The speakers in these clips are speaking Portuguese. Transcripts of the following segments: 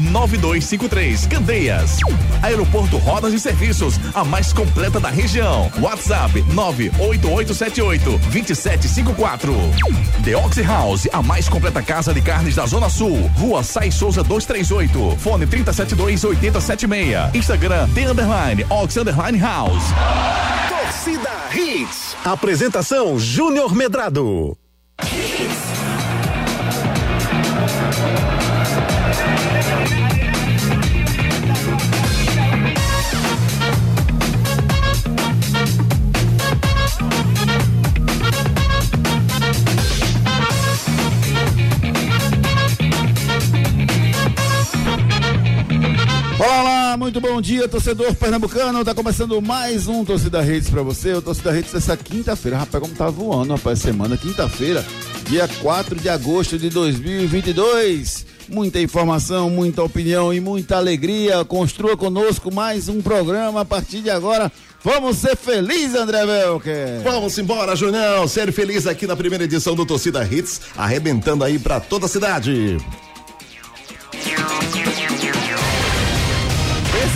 9253 Candeias. Aeroporto Rodas e Serviços, a mais completa da região. WhatsApp 98878 2754. The Oxy House, a mais completa casa de carnes da Zona Sul. Rua Sai Souza 238. Fone 372 8076. Instagram The Underline Ox Underline House. Torcida Hits. Apresentação Júnior Medrado. Muito bom dia, torcedor pernambucano. Tá começando mais um Torcida Redes pra você. O Torcida Redes dessa quinta-feira. Rapaz, como tá voando, rapaz, semana, quinta-feira, dia 4 de agosto de 2022. Muita informação, muita opinião e muita alegria. Construa conosco mais um programa a partir de agora. Vamos ser felizes, André Velker. Vamos embora, Junão. Ser feliz aqui na primeira edição do Torcida Hits, arrebentando aí pra toda a cidade.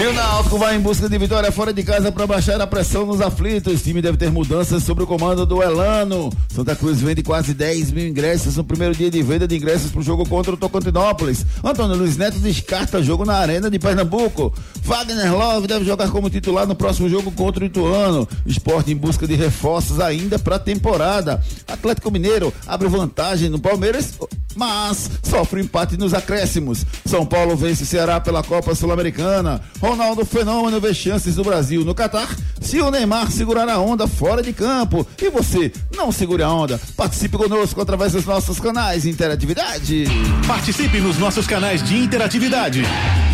E o Náutico vai em busca de vitória fora de casa para baixar a pressão nos aflitos. O time deve ter mudanças sobre o comando do Elano. Santa Cruz vende quase 10 mil ingressos no primeiro dia de venda de ingressos para o jogo contra o Tocantinópolis. Antônio Luiz Neto descarta jogo na Arena de Pernambuco. Wagner Love deve jogar como titular no próximo jogo contra o Ituano. Esporte em busca de reforços ainda para a temporada. Atlético Mineiro abre vantagem no Palmeiras, mas sofre empate nos acréscimos. São Paulo vence Ceará pela Copa Sul-Americana. Ronaldo Fenômeno vê chances do Brasil no Catar. Se o Neymar segurar a onda fora de campo e você não segure a onda, participe conosco através dos nossos canais de interatividade. Participe nos nossos canais de interatividade.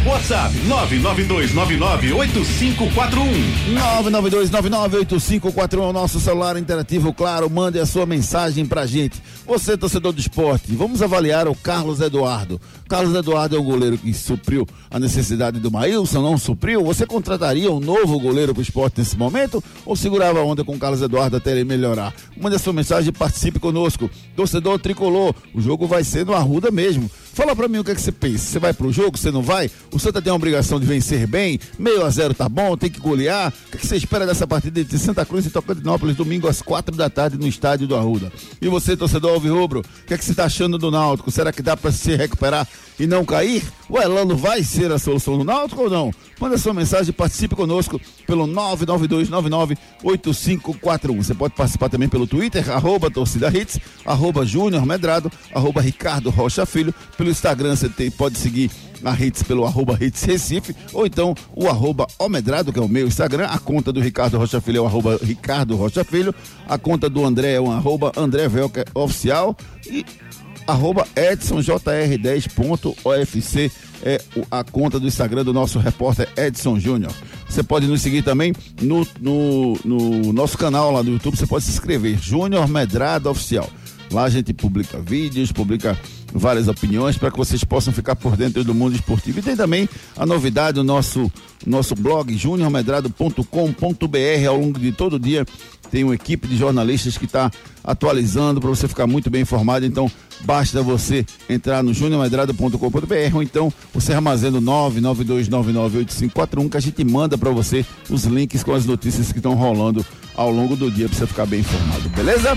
WhatsApp 992998541. 992998541 é o nosso celular interativo, claro, mande a sua mensagem pra gente. Você, torcedor do esporte, vamos avaliar o Carlos Eduardo. Carlos Eduardo é um goleiro que supriu a necessidade do Maílson, não supriu? Você contrataria um novo goleiro pro esporte nesse momento? Ou segurava a onda com o Carlos Eduardo até ele melhorar? Mande a sua mensagem e participe conosco. Torcedor tricolor, o jogo vai ser no Arruda mesmo. Fala pra mim o que, é que você pensa. Você vai pro jogo? Você não vai? O Santa tem a obrigação de vencer bem? Meio a zero tá bom? Tem que golear? O que, é que você espera dessa partida entre Santa Cruz e Tocantinópolis, domingo às quatro da tarde no estádio do Arruda? E você, torcedor Alvirrubro, o que, é que você tá achando do Náutico? Será que dá pra se recuperar e não cair? O Elano vai ser a solução do Náutico ou não? Manda sua mensagem e participe conosco pelo 992998541. Você pode participar também pelo Twitter, arroba torcida hits, arroba Júnior Medrado, arroba Ricardo Rocha Filho. Pelo Instagram você tem, pode seguir a Hits pelo arroba Hits Recife, ou então o arroba Omedrado, que é o meu Instagram, a conta do Ricardo Rocha Filho é o arroba Ricardo Rocha Filho, a conta do André é o arroba André Velker Oficial e arroba edsonjr10.ofc é a conta do Instagram do nosso repórter Edson Júnior. Você pode nos seguir também no, no, no, nosso canal lá no YouTube, você pode se inscrever, Júnior Medrado Oficial. Lá a gente publica vídeos, publica várias opiniões para que vocês possam ficar por dentro do mundo esportivo. E tem também a novidade do nosso, nosso blog juniormedrado.com.br ao longo de todo o dia tem uma equipe de jornalistas que está atualizando para você ficar muito bem informado. Então, basta você entrar no juniormedrado.com.br ou então você armazena o 992998541 que a gente manda para você os links com as notícias que estão rolando ao longo do dia para você ficar bem informado, beleza?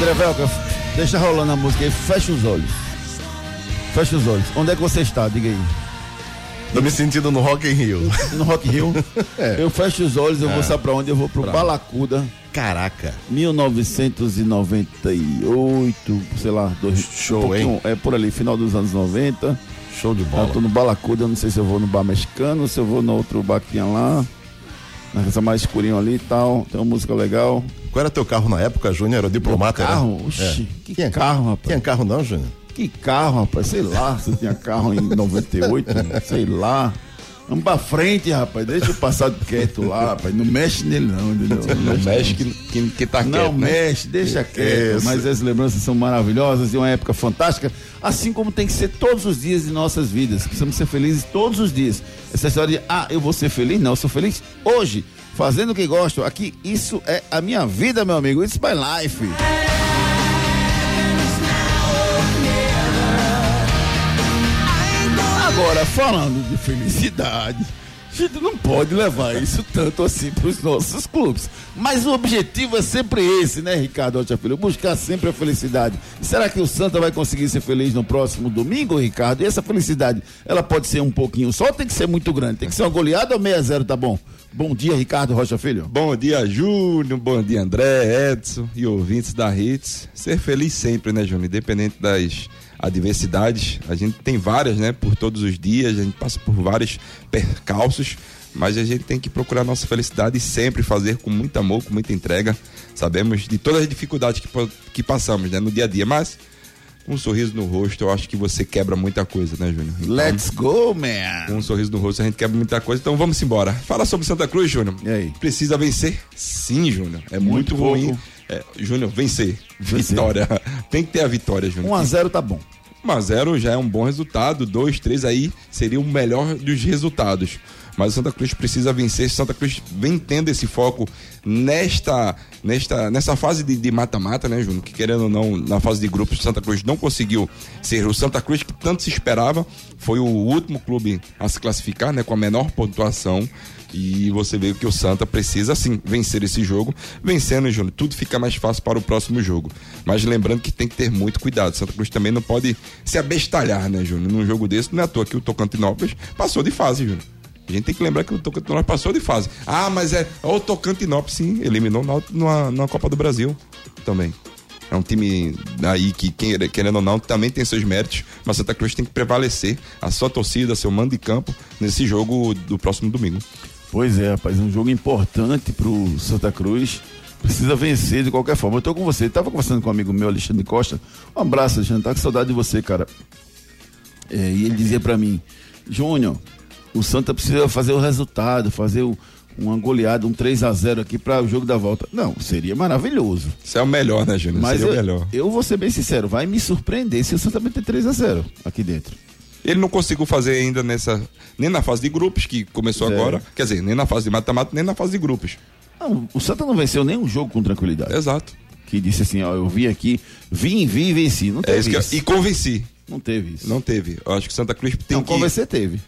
André Velca, deixa rolando a música aí, fecha os olhos. Fecha os olhos. Onde é que você está? Diga aí. Tô me sentindo no Rock in Rio. No Rock in Rio. É. Eu fecho os olhos, eu vou É. saber pra onde? Eu vou pro Pra- Balacuda, Caraca. 1998, sei lá, dois, Show, um hein? É por ali, final dos anos 90. Show de Eu bola. tô no Balacuda, eu não sei se eu vou no bar mexicano, se eu vou no outro bar que tinha lá. Na casa mais escurinho ali e tal. Tem uma música legal. Qual era teu carro na época, Júnior? Era o diplomata? era? Carro? Oxi, que Tinha- carro, rapaz. Tinha carro não, Júnior? Que carro, rapaz? Sei lá, se tinha carro em 98, sei lá. Vamos pra frente, rapaz. Deixa o passado quieto lá, rapaz. Não mexe nele, não, entendeu? Não mexe que, que, que tá Não quieto, né? mexe, deixa quieto. Isso. Mas as lembranças são maravilhosas e uma época fantástica, assim como tem que ser todos os dias de nossas vidas. Precisamos ser felizes todos os dias. Essa história de, ah, eu vou ser feliz? Não, eu sou feliz hoje, fazendo o que gosto. Aqui, isso é a minha vida, meu amigo. It's my life. Agora, falando de felicidade, a gente não pode levar isso tanto assim para os nossos clubes. Mas o objetivo é sempre esse, né, Ricardo Altia Filho? Buscar sempre a felicidade. Será que o Santa vai conseguir ser feliz no próximo domingo, Ricardo? E essa felicidade, ela pode ser um pouquinho só ou tem que ser muito grande? Tem que ser uma goleada ou 6 a 0 tá bom? Bom dia, Ricardo Rocha Filho. Bom dia, Júnior. Bom dia, André, Edson e ouvintes da Hits. Ser feliz sempre, né, Júnior? Independente das adversidades. A gente tem várias, né? Por todos os dias. A gente passa por vários percalços. Mas a gente tem que procurar nossa felicidade e sempre fazer com muito amor, com muita entrega. Sabemos de todas as dificuldades que, que passamos, né? No dia a dia. Mas um sorriso no rosto, eu acho que você quebra muita coisa, né, Júnior? Então, Let's go, man. com um sorriso no rosto, a gente quebra muita coisa. Então vamos embora. Fala sobre Santa Cruz, Júnior. E aí? Precisa vencer? Sim, Júnior. É muito, Muito ruim. É, Júnior, vencer. Vencer. Vitória. Tem que ter a vitória, Júnior. 1 a 0 tá bom. 1 a 0 já é um bom resultado. 2, 3 aí seria o melhor dos resultados. Mas o Santa Cruz precisa vencer. Santa Cruz vem tendo esse foco nesta, nesta, nessa fase de de mata-mata, né, Júnior? Que querendo ou não, na fase de grupos, o Santa Cruz não conseguiu ser o Santa Cruz que tanto se esperava. Foi o último clube a se classificar, né, com a menor pontuação. E você vê que o Santa precisa sim vencer esse jogo. Vencendo, Júnior, tudo fica mais fácil para o próximo jogo. Mas lembrando que tem que ter muito cuidado. Santa Cruz também não pode se abestalhar, né, Júnior? Num jogo desse, não é à toa que o Tocantinópolis passou de fase, Júnior. A gente tem que lembrar que o Tocantinópolis passou de fase. Ah, mas é o Tocantinópolis, sim, eliminou na, numa, numa Copa do Brasil também. É um time aí que, querendo ou não, também tem seus méritos, mas Santa Cruz tem que prevalecer a sua torcida, seu mando de campo nesse jogo do próximo domingo. Pois é, rapaz, um jogo importante pro Santa Cruz. Precisa vencer de qualquer forma. Eu tô com você. Eu tava conversando com um amigo meu, Alexandre Costa. Um abraço, Alexandre. Tá com saudade de você, cara. É, e ele dizia pra mim, Júnior, o Santa precisa fazer o resultado, fazer o- uma goleada, um 3 a 0 aqui para o jogo da volta. Não, seria maravilhoso. Isso é o melhor, né, Júnior? Mas Seria eu, o melhor. eu vou ser bem sincero, vai me surpreender se o Santa meter 3 a 0 aqui dentro. Ele não conseguiu fazer ainda nessa. Nem na fase de grupos, que começou Zero. agora. Quer dizer, nem na fase de mata-mata, nem na fase de grupos. Não, o Santa não venceu nenhum jogo com tranquilidade. Exato. Que disse assim, ó, eu vim aqui, vim, vim e venci. Não É teve isso que eu- isso. E convenci. Não teve isso. Não teve. Eu acho que Santa Cruz tem Não, que. convencer teve.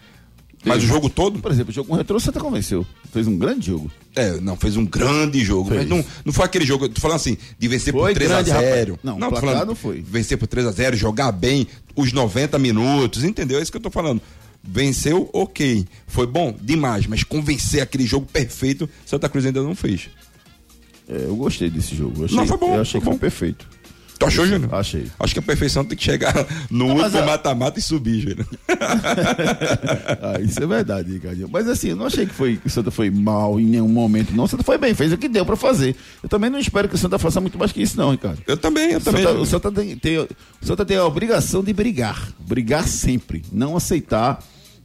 Mas o jogo todo? Por exemplo, o jogo com o Retro, o Santa convenceu. Fez um grande jogo. É, não, fez um grande jogo. Fez. Mas não, não foi aquele jogo, tô falando assim, de vencer Foi por 3 grande, a 0 rapaz. Não, tô placar falando não foi. Vencer por 3 a 0 jogar bem os 90 minutos, entendeu? É isso que eu tô falando. Venceu, ok. Foi bom? Demais. Mas convencer aquele jogo perfeito, Santa Cruz ainda não fez. É, eu gostei desse jogo. Eu achei, Não, foi bom, Eu achei que foi bom. perfeito. Tu achou, Júnior? Achei. Acho que a perfeição tem que chegar no Não, último a- mata-mata e subir, Júnior. Ah, isso é verdade, Ricardinho. Mas assim, eu não achei que, foi, que o Santa foi mal em nenhum momento, não. O Santa foi bem, fez o que deu pra fazer. Eu também não espero que o Santa faça muito mais que isso, não, Ricardo. Eu também, eu O também. Santa, o Santa tem, tem- o Santa tem a obrigação de brigar. Brigar sempre. Não aceitar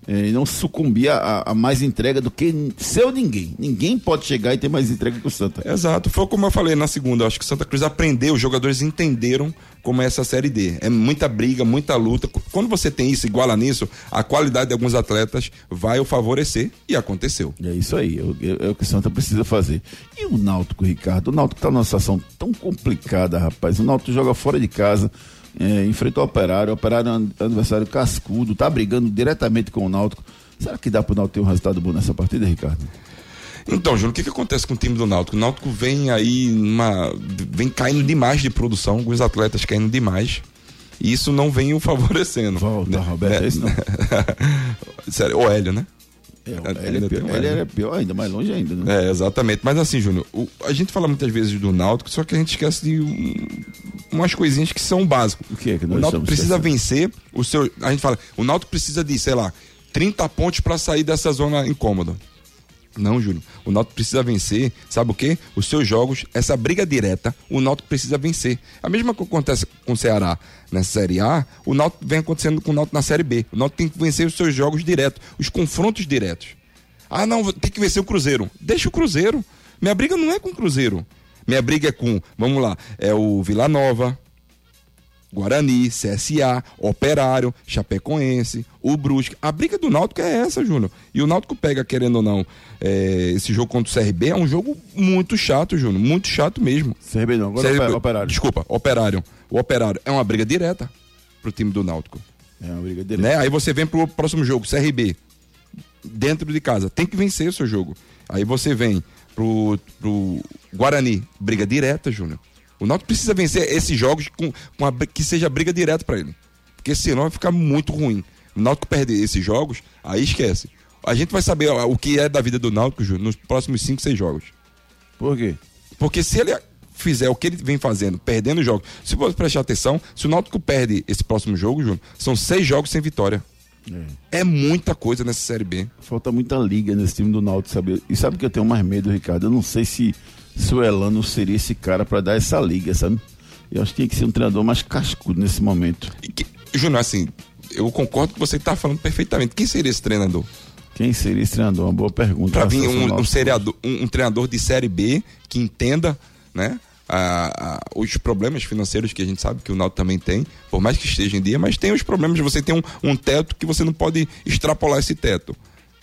e não sucumbir a, a mais entrega do que seu ninguém. Ninguém pode chegar e ter mais entrega que o Santa. Exato, foi como eu falei na segunda. Eu acho que o Santa Cruz aprendeu, os jogadores entenderam como é essa série D. É muita briga, muita luta. Quando você tem isso, iguala nisso, a qualidade de alguns atletas vai o favorecer e aconteceu. E é isso aí, é, é- é o que o Santa precisa fazer. E o Náutico, Ricardo? O Náutico tá numa situação tão complicada, rapaz. O Náutico joga fora de casa, é, enfrentou o Operário, o Operário é um adversário cascudo, tá brigando diretamente com o Náutico. Será que dá pro Náutico ter um resultado bom nessa partida, Ricardo? Então, Júnior, o que, que acontece com o time do Náutico? O Náutico vem aí numa. vem caindo demais de produção, alguns atletas caindo demais. E isso não vem o favorecendo. Volta, Roberto, é isso não. Sério, o Hélio, né? É, ele, é pior, ele Hélio. é pior ainda, mais longe ainda, né? É, exatamente. Mas assim, Júnior, o- a gente fala muitas vezes do Náutico, só que a gente esquece de um umas coisinhas que são básicas. O que é que nós o Náutico precisa esquecendo? vencer o seu. A gente fala, o Náutico precisa de, sei lá, 30 pontos para sair dessa zona incômoda. Não, Júnior. O Náutico precisa vencer, sabe o quê? Os seus jogos, essa briga direta, o Náutico precisa vencer. A mesma que acontece com o Ceará nessa Série A, o Náutico vem acontecendo com o Náutico na Série B. O Náutico tem que vencer os seus jogos diretos, os confrontos diretos. Ah, não, tem que vencer o Cruzeiro. Deixa o Cruzeiro. Minha briga não é com o Cruzeiro. Minha briga é com, vamos lá, é o Vila Nova, Guarani, CSA, Operário, Chapecoense, o Brusque. A briga do Náutico é essa, Júnior. E o Náutico pega, querendo ou não, é, esse jogo contra o CRB é um jogo muito chato, Júnior. Muito chato mesmo. CRB não, agora CRB oper- operário. Desculpa, Operário. O Operário é uma briga direta pro time do Náutico. É uma briga direta. Né? Aí você vem pro próximo jogo, CRB. Dentro de casa. Tem que vencer o seu jogo. Aí você vem pro, pro Guarani. Briga direta, Júnior. O Náutico precisa vencer esses jogos com, com a que seja briga direta pra ele. Porque senão vai ficar muito ruim. O Náutico perder esses jogos, aí esquece. A gente vai saber ó, o que é da vida do Náutico, Júnior, nos próximos 5, 6 jogos. Por quê? Porque se ele fizer o que ele vem fazendo, perdendo jogos, se você prestar atenção, se o Náutico perde esse próximo jogo, Júnior, são seis jogos sem vitória. É muita coisa nessa Série B. Falta muita liga nesse time do Náutico, sabe? E sabe que eu tenho mais medo, Ricardo? Eu não sei se, se o Elano seria esse cara pra dar essa liga, sabe? Eu acho que tinha que ser um treinador mais cascudo nesse momento. Que- Júnior, assim, eu concordo que você está falando perfeitamente. Quem seria esse treinador? Quem seria esse treinador? Uma boa pergunta. Para vir um, um, seriador- um- um treinador de Série B que entenda, né? a- a- os problemas financeiros que a gente sabe que o Náutico também tem, por mais que esteja em dia, mas tem os problemas você ter um, um teto que você não pode extrapolar esse teto.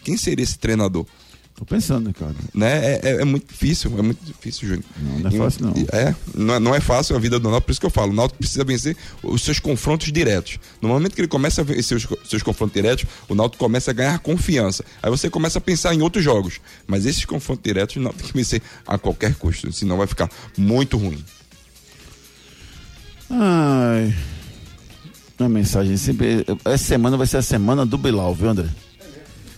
Quem seria esse treinador? Tô pensando, Ricardo. né? É, é- é muito difícil, é muito difícil, Júnior. Não, não é fácil, não. É, não é, não é fácil a vida do Náutico, por isso que eu falo, o Náutico precisa vencer os seus confrontos diretos. No momento que ele começa a vencer os seus confrontos diretos, o Náutico começa a ganhar confiança. Aí você começa a pensar em outros jogos. Mas esses confrontos diretos, o Náutico tem que vencer a qualquer custo, senão vai ficar muito ruim. Ai. Uma mensagem sempre. Essa semana vai ser a semana do Bilal, viu, André?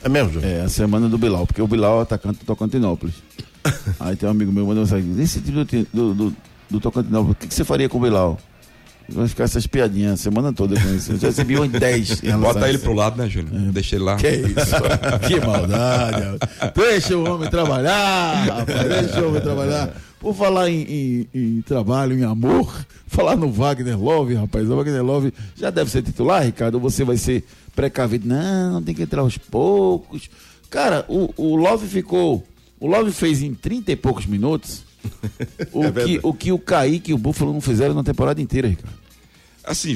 É mesmo, Júnior? É, a semana do Bilal, porque o Bilal é atacante do Tocantinópolis. Aí tem um amigo meu mandando mensagem. Esse time do, do, do, Tocantinópolis, o que, que você faria com o Bilal? Vai ficar essas piadinhas a semana toda com isso. Eu já recebi umas 10. em relação a Bota ele pro lado, né, Júnior? Deixa ele lá. Que isso? que maldade. rapaz. Deixa o homem trabalhar, rapaz. Deixa o homem trabalhar. Por falar em, em- em trabalho, em amor, falar no Wagner Love, rapaz. O Wagner Love já deve ser titular, Ricardo? Ou você vai ser precavido? Não, tem que entrar aos poucos. Cara, o, o Love ficou. O Love fez em 30 e poucos minutos o, É que, o que o Kaique e o Buffalo não fizeram na temporada inteira, Ricardo. Assim,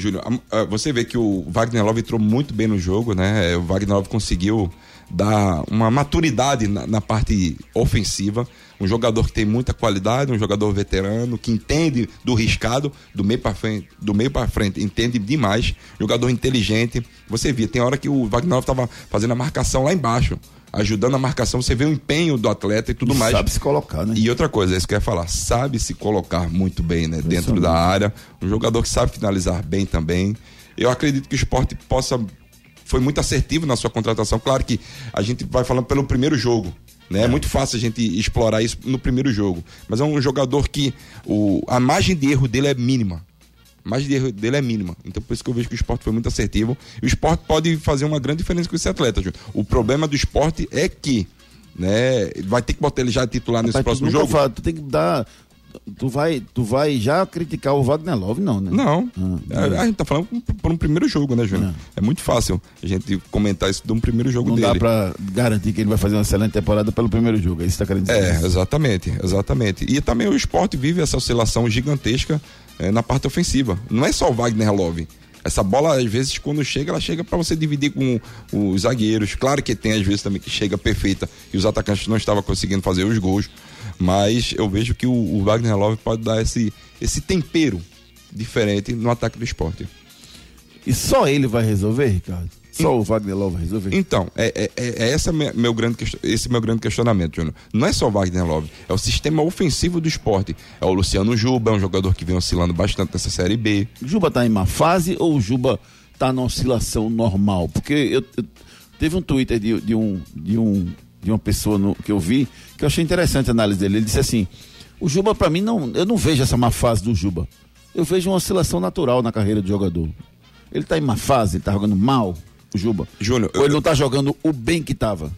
a- você vê que o Wagner Love entrou muito bem no jogo, né? O Wagner Love conseguiu dar uma maturidade na, na parte ofensiva. Um jogador que tem muita qualidade, um jogador veterano, que entende do riscado, do meio para frente, do meio para frente, entende demais. Jogador inteligente. Você via, tem hora que o Wagner estava fazendo a marcação lá embaixo, ajudando a marcação. Você vê o empenho do atleta e tudo mais. Sabe se colocar, né? E outra coisa, é isso que eu ia falar, sabe se colocar muito bem, né? Dentro da área. Um jogador que sabe finalizar bem também. Eu acredito que o esporte possa. Foi muito assertivo na sua contratação. Claro que a gente vai falando pelo primeiro jogo. Né? É muito fácil a gente explorar isso no primeiro jogo. Mas é um jogador que o, a margem de erro dele é mínima. A margem de erro dele é mínima. Então por isso que eu vejo que o esporte foi muito assertivo. E o esporte pode fazer uma grande diferença com esse atleta. Júnior. O problema do esporte é que né, vai ter que botar ele já titular nesse Rapaz, próximo jogo. fala, tu tem que dar. Tu vai, tu vai já criticar o Wagner Love, não, né? Não. Ah, a, a gente tá falando por um primeiro jogo, né, Júnior? É muito fácil a gente comentar isso de um primeiro jogo Não dele. dá pra garantir que ele vai fazer uma excelente temporada pelo primeiro jogo. É isso que você tá querendo dizer. É, exatamente, exatamente. E também o esporte vive essa oscilação gigantesca eh, na parte ofensiva. Não é só o Wagner Love. Essa bola, às vezes, quando chega, ela chega para você dividir com os zagueiros. Claro que tem, às vezes, também que chega perfeita e os atacantes não estavam conseguindo fazer os gols. Mas eu vejo que o, o Wagner Love pode dar esse, esse tempero diferente no ataque do esporte. E só ele vai resolver, Ricardo? Só o Wagner Love vai resolver? Então, é, é, é é essa me- meu grande, esse meu grande questionamento, Júnior. Não é só o Wagner Love, é o sistema ofensivo do esporte. É o Luciano Juba, é um jogador que vem oscilando bastante nessa Série B. Juba tá em má fase ou o Juba tá na oscilação normal? Porque eu, eu- teve um Twitter de, de um, de, um, de uma pessoa no- que eu vi que eu achei interessante a análise dele. Ele disse assim: o Juba, pra mim, não, eu não vejo essa má fase do Juba. eu vejo uma oscilação natural na carreira do jogador. Ele tá em uma fase, ele tá jogando mal, o Juba. Júnior, Ou ele eu- não tá jogando o bem que tava.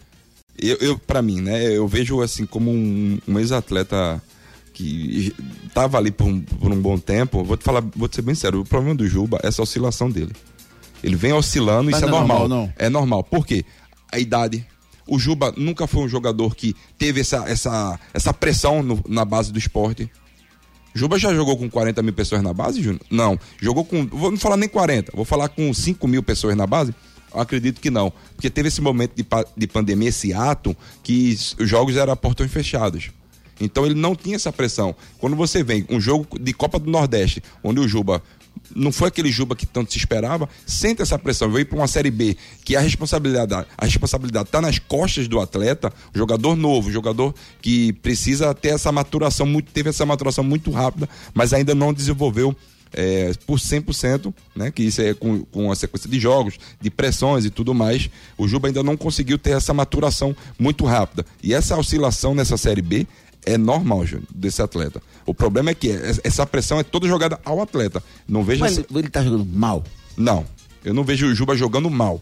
Eu, eu para mim, né, eu vejo assim como um, um ex-atleta que tava ali por um, por um bom tempo. Vou te falar, vou te ser bem sério, o problema do Juba é essa oscilação dele. Ele vem oscilando, Mas isso é não é normal. normal, não. É normal. Por quê? A idade. O Juba nunca foi um jogador que teve essa, essa, essa pressão no- na base do esporte. Juba já jogou com 40 mil pessoas na base, Júnior? Não. Jogou com. Vou não falar nem 40, vou falar com 5 mil pessoas na base? Eu acredito que não. Porque teve esse momento de, de pandemia, esse ato, que os jogos eram portões fechados. Então ele não tinha essa pressão. Quando você vem um jogo de Copa do Nordeste, onde o Juba não foi aquele Juba que tanto se esperava, sente essa pressão. Veio para uma Série B, que a responsabilidade a responsabilidade está nas costas do atleta, jogador novo, jogador que precisa ter essa maturação, muito, teve essa maturação muito rápida, mas ainda não desenvolveu é, por 100%, né, que isso é com, com a sequência de jogos, de pressões e tudo mais, o Juba ainda não conseguiu ter essa maturação muito rápida. E essa oscilação nessa Série B é normal, Júnior, desse atleta. O problema é que é- essa pressão é toda jogada ao atleta. Não vejo Mas essa- ele, tá jogando mal. Não, eu não vejo o Juba jogando mal.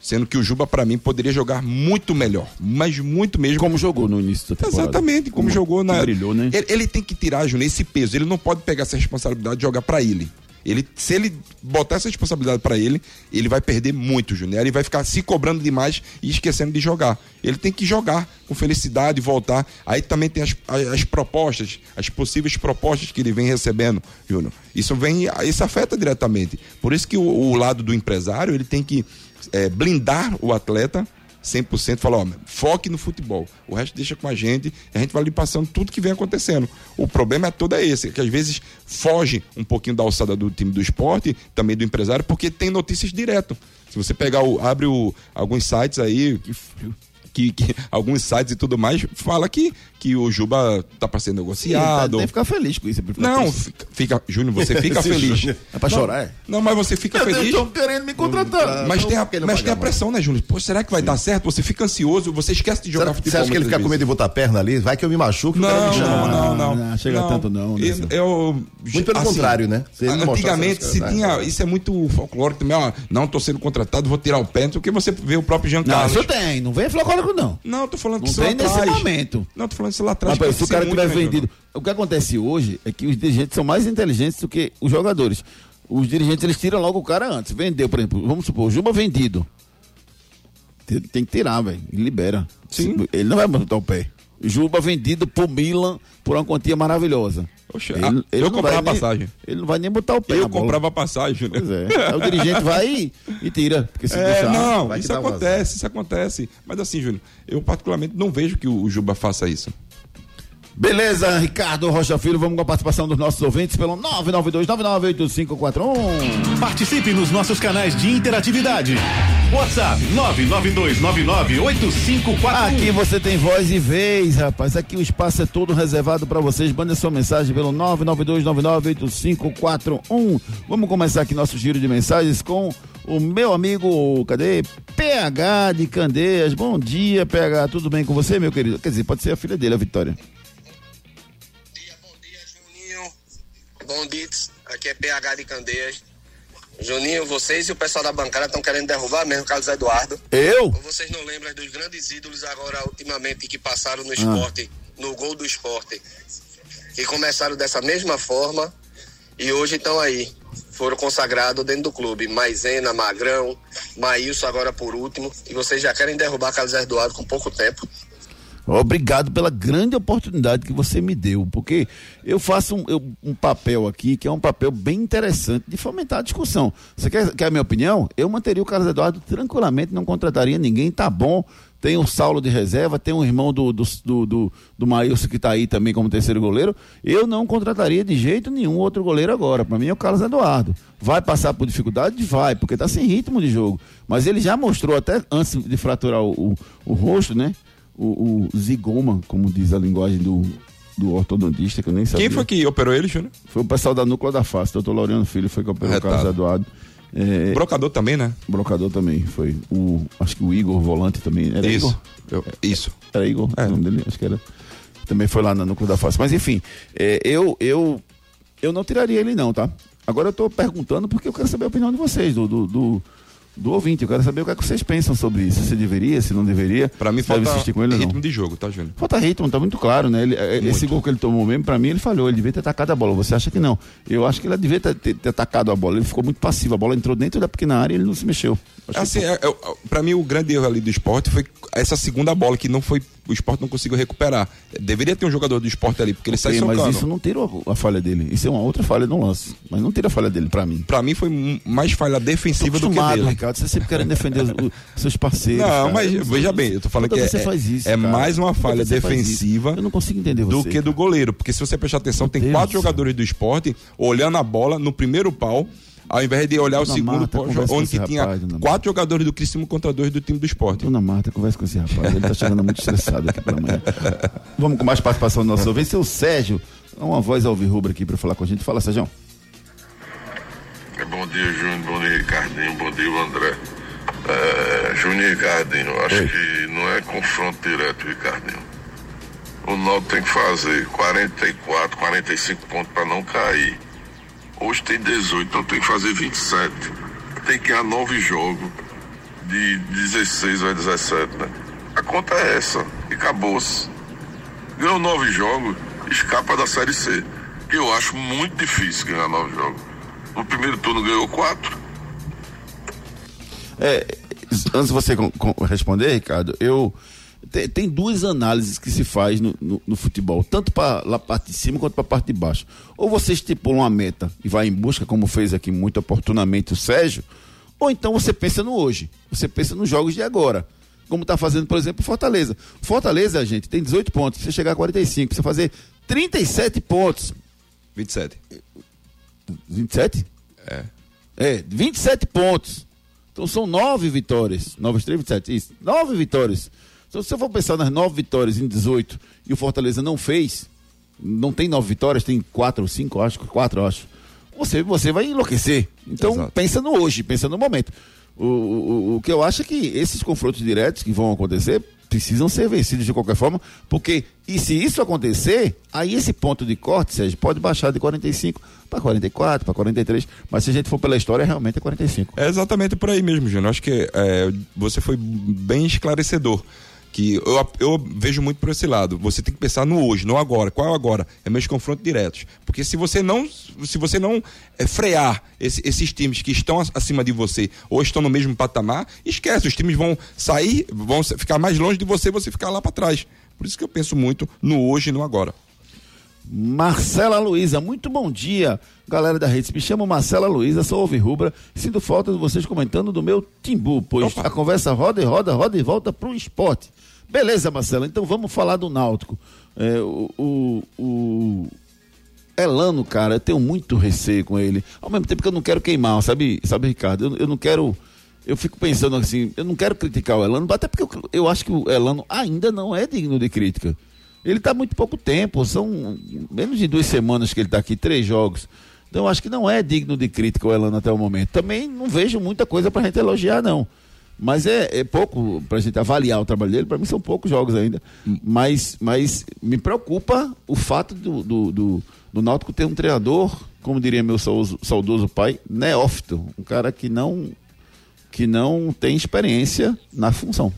Sendo que o Juba, pra mim, poderia jogar muito melhor. Mas muito mesmo. Como jogou no início da temporada. Exatamente, como, jogou na. Brilhou, né? Ele, ele tem que tirar, Júnior, esse peso. Ele não pode pegar essa responsabilidade e jogar pra ele. Ele, se ele botar essa responsabilidade pra ele, ele vai perder muito, Júnior. Ele vai ficar se cobrando demais e esquecendo de jogar. Ele tem que jogar com felicidade, voltar. Aí também tem as, as, as propostas, as possíveis propostas que ele vem recebendo, Júnior. Isso vem, isso afeta diretamente. Por isso que o, o lado do empresário, ele tem que eh, blindar o atleta 100%, falar, ó, foque no futebol. O resto deixa com a gente, a gente vai lhe passando tudo que vem acontecendo. O problema é todo esse, que às vezes foge um pouquinho da alçada do time do esporte, também do empresário, porque tem notícias direto. Se você pegar o abre o, alguns sites aí, Que que, que- alguns sites e tudo mais, fala que, que o Juba tá para ser Sim, tá- negociado. tem que ficar feliz com isso. é Não, fica, fica- Júnior, você fica feliz. Júnior. É pra chorar, é? Não, mas você fica feliz. estão querendo me contratar. Mas tem a, mas tem a mais. pressão, né, Júnior? Pô, será que vai dar certo? Você fica ansioso, você esquece de jogar Será- futebol. Você acha que ele fica com medo vezes. de botar a perna ali? Vai que eu me machuco e Não, me chama. não, não, não. Não, chega tanto não, né, Eu, assim. Muito eu- pelo assim, contrário, né? Não Antigamente se tinha. né? Isso é muito folclórico também, ó. Não, tô sendo contratado, vou tirar o pé, porque você vê o próprio Jean Não, Carlos. isso tem. Não vem flocólico, não. Não, tô falando Não disso tem lá nesse momento. Não, tô falando isso lá atrás. Rapaz, se o cara tiver né, vendido. O que acontece hoje é que os dirigentes são mais inteligentes do que os jogadores. Os dirigentes eles tiram logo o cara antes. Vendeu, por exemplo, vamos supor, o Juba vendido. Tem, tem que tirar, velho. Libera. Sim. Se- Ele não vai botar o pé. Juba vendido pro Milan por uma quantia maravilhosa. Oxe, ah, eu não comprava nem- passagem. Ele não vai nem botar o pé. Eu comprava passagem, Júnior. Pois é. Aí o dirigente vai e, e tira. Porque se É, deixar, não, isso acontece, isso acontece. Mas assim, Júnior, eu particularmente não vejo que o, o Juba faça isso. Beleza, Ricardo Rocha Filho, vamos com a participação dos nossos ouvintes pelo 992-998541. Participe nos nossos canais de interatividade. WhatsApp 992998541. Aqui você tem voz e vez, rapaz. Aqui o espaço é todo reservado para vocês. Mande sua mensagem pelo 992998541. Vamos começar aqui nosso giro de mensagens com o meu amigo, cadê? PH de Candeias. Bom dia, PH. Tudo bem com você, meu querido? Quer dizer, pode ser a filha dele, a Vitória. Bom Dits, aqui é PH de Candeias. Juninho, vocês e o pessoal da bancada estão querendo derrubar mesmo o Carlos Eduardo. Eu? Ou vocês não lembram dos grandes ídolos agora, ultimamente, que passaram no esporte, no gol do esporte? Que começaram dessa mesma forma e hoje estão aí. Foram consagrados dentro do clube. Maisena, Magrão, Maílson agora por último. E vocês já querem derrubar Carlos Eduardo com pouco tempo. Obrigado pela grande oportunidade que você me deu, porque eu faço um, eu- um papel aqui que é um papel bem interessante de fomentar a discussão. Você quer, quer a minha opinião? Eu manteria o Carlos Eduardo tranquilamente, não contrataria ninguém, tá bom. Tem o Saulo de reserva, tem um irmão do, do, do, do, do Maílson que tá aí também como terceiro goleiro. Eu não contrataria de jeito nenhum outro goleiro agora. Para mim é o Carlos Eduardo. Vai passar por dificuldade? Vai, porque tá sem ritmo de jogo. Mas ele já mostrou, até antes de fraturar o, o, o rosto, né? O, o zigoma, como diz a linguagem do, do ortodontista, que eu nem sabia. Quem foi que operou ele, Júnior? Foi o pessoal da Núcleo da Face, doutor Laureano Filho, foi que operou Retado. o Carlos Eduardo. É, Brocador também, né? brocador também, foi. O, acho que o Igor Volante também. Era isso. Igor? Eu- isso. Era Igor, É. o nome dele, acho que era. Também foi lá na Núcleo da Face. Mas enfim, é, eu, eu Eu não tiraria ele não, tá? Agora eu tô perguntando porque eu quero saber a opinião de vocês, do, do, do, do ouvinte. Eu quero saber o que, é que vocês pensam sobre isso. Se deveria, se não deveria. Pra mim falta com ele ritmo não. de jogo, tá, Júnior? Falta ritmo, tá muito claro, né? Ele- é, esse gol que ele tomou mesmo, pra mim, ele falhou. Ele devia ter atacado a bola. Você acha que não? Eu acho que ele devia ter, ter- ter atacado a bola. Ele ficou muito passivo. A bola entrou dentro da pequena área e ele não se mexeu. Acho que Assim, é, é, pra mim o grande erro ali do esporte foi essa segunda bola que não foi. O esporte não conseguiu recuperar. Deveria ter um jogador do esporte ali, porque ele sai Ok, mas socando. isso não tira a, falha dele. Isso é uma outra falha no lance. Mas não tira a falha dele, pra mim. Pra mim foi mais falha defensiva do que dele. Ricardo. Você sempre querendo defender os, seus parceiros. Não, cara. mas veja bem, eu tô falando Toda que é- isso, é cara. mais uma falha defensiva Eu não consigo entender você. do que do goleiro. Porque se você prestar atenção, tem Deus quatro jogadores do esporte olhando a bola no primeiro pau, ao invés de olhar o Dona segundo Marta, onde que tinha rapaz, quatro jogadores do Criciúma contra dois do time do esporte. Dona Marta, conversa com esse rapaz. Ele tá chegando muito estressado aqui pela manhã. Vamos com mais participação do nosso ouvinte. Seu Sérgio, uma voz alvirrubra aqui pra falar com a gente. Fala, Sérgio. Bom dia, Júnior. Bom dia, Ricardinho. Bom dia, André. É, Júnior e Ricardinho, acho que não é confronto direto, Ricardinho. O Náutico tem que fazer 44, 45 pontos para não cair. Hoje tem 18, então tem que fazer 27. Tem que ganhar 9 jogos. De 16 vai 17, né? A conta é essa. E acabou-se. Ganhou 9 jogos, escapa da Série C. Que eu acho muito difícil ganhar 9 jogos. No primeiro turno ganhou 4. É, antes de você responder, Ricardo, eu. Tem, tem duas análises que se faz no, no- no futebol, tanto para a parte de cima quanto para a parte de baixo. Ou você estipula uma meta e vai em busca, como fez aqui muito oportunamente o Sérgio, ou então você pensa no hoje, você pensa nos jogos de agora. Como está fazendo, por exemplo, Fortaleza. Fortaleza, gente, tem 18 pontos, precisa chegar a 45, precisa fazer 37 pontos. 27. 27? É. É, 27 pontos. Então são nove vitórias. 9, 3, 27. Isso. Nove vitórias. Se você for pensar nas nove vitórias em 18 e o Fortaleza não fez, não tem nove vitórias, tem quatro ou cinco, acho, quatro, acho. Você, você vai enlouquecer. Então, Exato. pensa no hoje, pensa no momento. O, o, o que eu acho é que esses confrontos diretos que vão acontecer precisam ser vencidos de qualquer forma, porque e se isso acontecer, aí esse ponto de corte, Sérgio, pode baixar de 45 para 44, para 43, mas se a gente for pela história, realmente é 45. É exatamente por aí mesmo, Júnior. Acho que é, você foi bem esclarecedor. Que eu, eu vejo muito por esse lado. Você tem que pensar no hoje, no agora. Qual é o agora? É meus confrontos diretos. Porque se você não, se você não é, frear esse- esses times que estão ac- acima de você ou estão no mesmo patamar, esquece. Os times vão sair, vão ficar mais longe de você você ficar lá para trás. Por isso que eu penso muito no hoje e no agora. Marcela Luiza, muito bom dia, galera da rede. Me chamo Marcela Luiza, sou Rubra. Sinto falta de vocês comentando do meu Timbu, pois Opa. a conversa roda e roda, roda e volta pro esporte. Beleza, Marcela, então vamos falar do Náutico. É, o, o, o Elano, cara, eu tenho muito receio com ele. Ao mesmo tempo que eu não quero queimar, sabe, sabe Ricardo? Eu, eu não quero. Eu fico pensando assim, eu não quero criticar o Elano, até porque eu, eu acho que o Elano ainda não é digno de crítica. Ele está muito pouco tempo, são menos de duas semanas que ele está aqui, três jogos. Então eu acho que não é digno de crítica o Elano até o momento. Também não vejo muita coisa para a gente elogiar, não. Mas é, é pouco para a gente avaliar o trabalho dele. Para mim são poucos jogos ainda. Mas, mas me preocupa o fato do, do, do, do Náutico ter um treinador, como diria meu saudoso, saudoso pai, neófito. Um cara que não, que não tem experiência na função.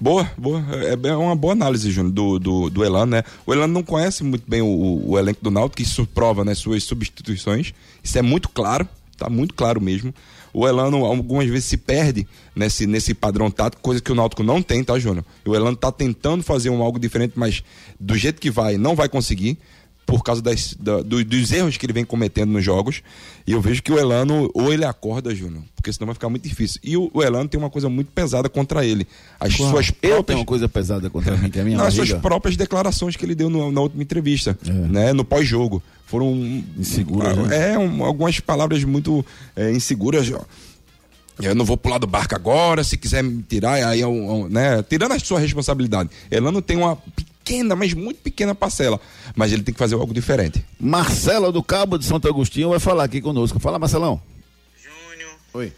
Boa, boa. É é uma boa análise, Júnior, do, do, do Elano, né? O Elano não conhece muito bem o, o elenco do Náutico, isso prova, né, suas substituições. Isso é muito claro, tá muito claro mesmo. O Elano algumas vezes se perde nesse, nesse padrão tático, coisa que o Náutico não tem, tá, Júnior? O Elano tá tentando fazer um algo diferente, mas do jeito que vai, não vai conseguir por causa das, da- do- dos erros que ele vem cometendo nos jogos. E eu vejo que o Elano, ou ele acorda, Júnior, porque senão vai ficar muito difícil. E o, o Elano tem uma coisa muito pesada contra ele. As suas eu tenho próprias, uma coisa pesada contra mim, que é a minha não, as suas próprias declarações que ele deu no- na última entrevista, É. né, no pós-jogo. Foram Inseguras, né? É, um- algumas palavras muito é, inseguras. ó. Eu não vou pular do barco agora, se quiser me tirar, aí é um, né? Tirando a sua responsabilidade. Elano tem uma pequena, mas muito pequena parcela. Mas ele tem que fazer algo diferente. Marcelo do Cabo de Santo Agostinho vai falar aqui conosco. Fala, Marcelão. Júnior, Oi.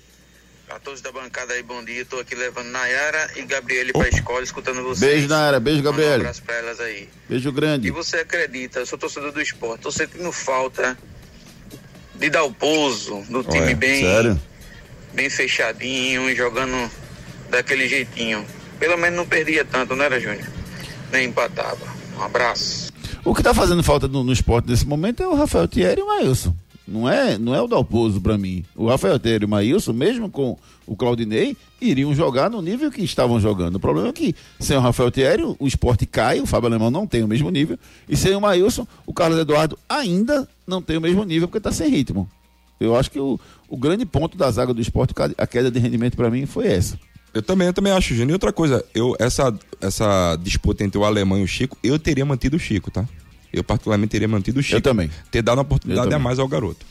a todos da bancada aí, bom dia. Tô aqui levando Nayara e Gabriele pra escola, escutando vocês. Beijo, Nayara. Beijo, Manda Um Gabriele. abraço pra elas aí. Beijo E grande. você acredita, eu sou torcedor do esporte, tô sentindo falta de Dalpozo, do time Ué, bem, sério? bem fechadinho e jogando daquele jeitinho. Pelo menos não perdia tanto, não era, Júnior? Nem empatava. Um abraço. O que tá fazendo falta no, no esporte nesse momento é o Rafael Thierry e o Maílson. Não é, não é o Dalpozo pra mim. O Rafael Thierry e o Maílson, mesmo com o Claudinei, iriam jogar no nível que estavam jogando. O problema é que sem o Rafael Thierry, o esporte cai, o Fábio Alemão não tem o mesmo nível. E sem o Maílson, o Carlos Eduardo ainda não tem o mesmo nível porque tá sem ritmo. Eu acho que o, o grande ponto da zaga do esporte, a queda de rendimento pra mim foi essa. Eu também, eu também acho, Júnior. E outra coisa, eu, essa, essa disputa entre o alemão e o Chico, eu teria mantido o Chico, tá? Eu particularmente teria mantido o Chico. Eu também. Ter dado uma oportunidade a mais ao garoto.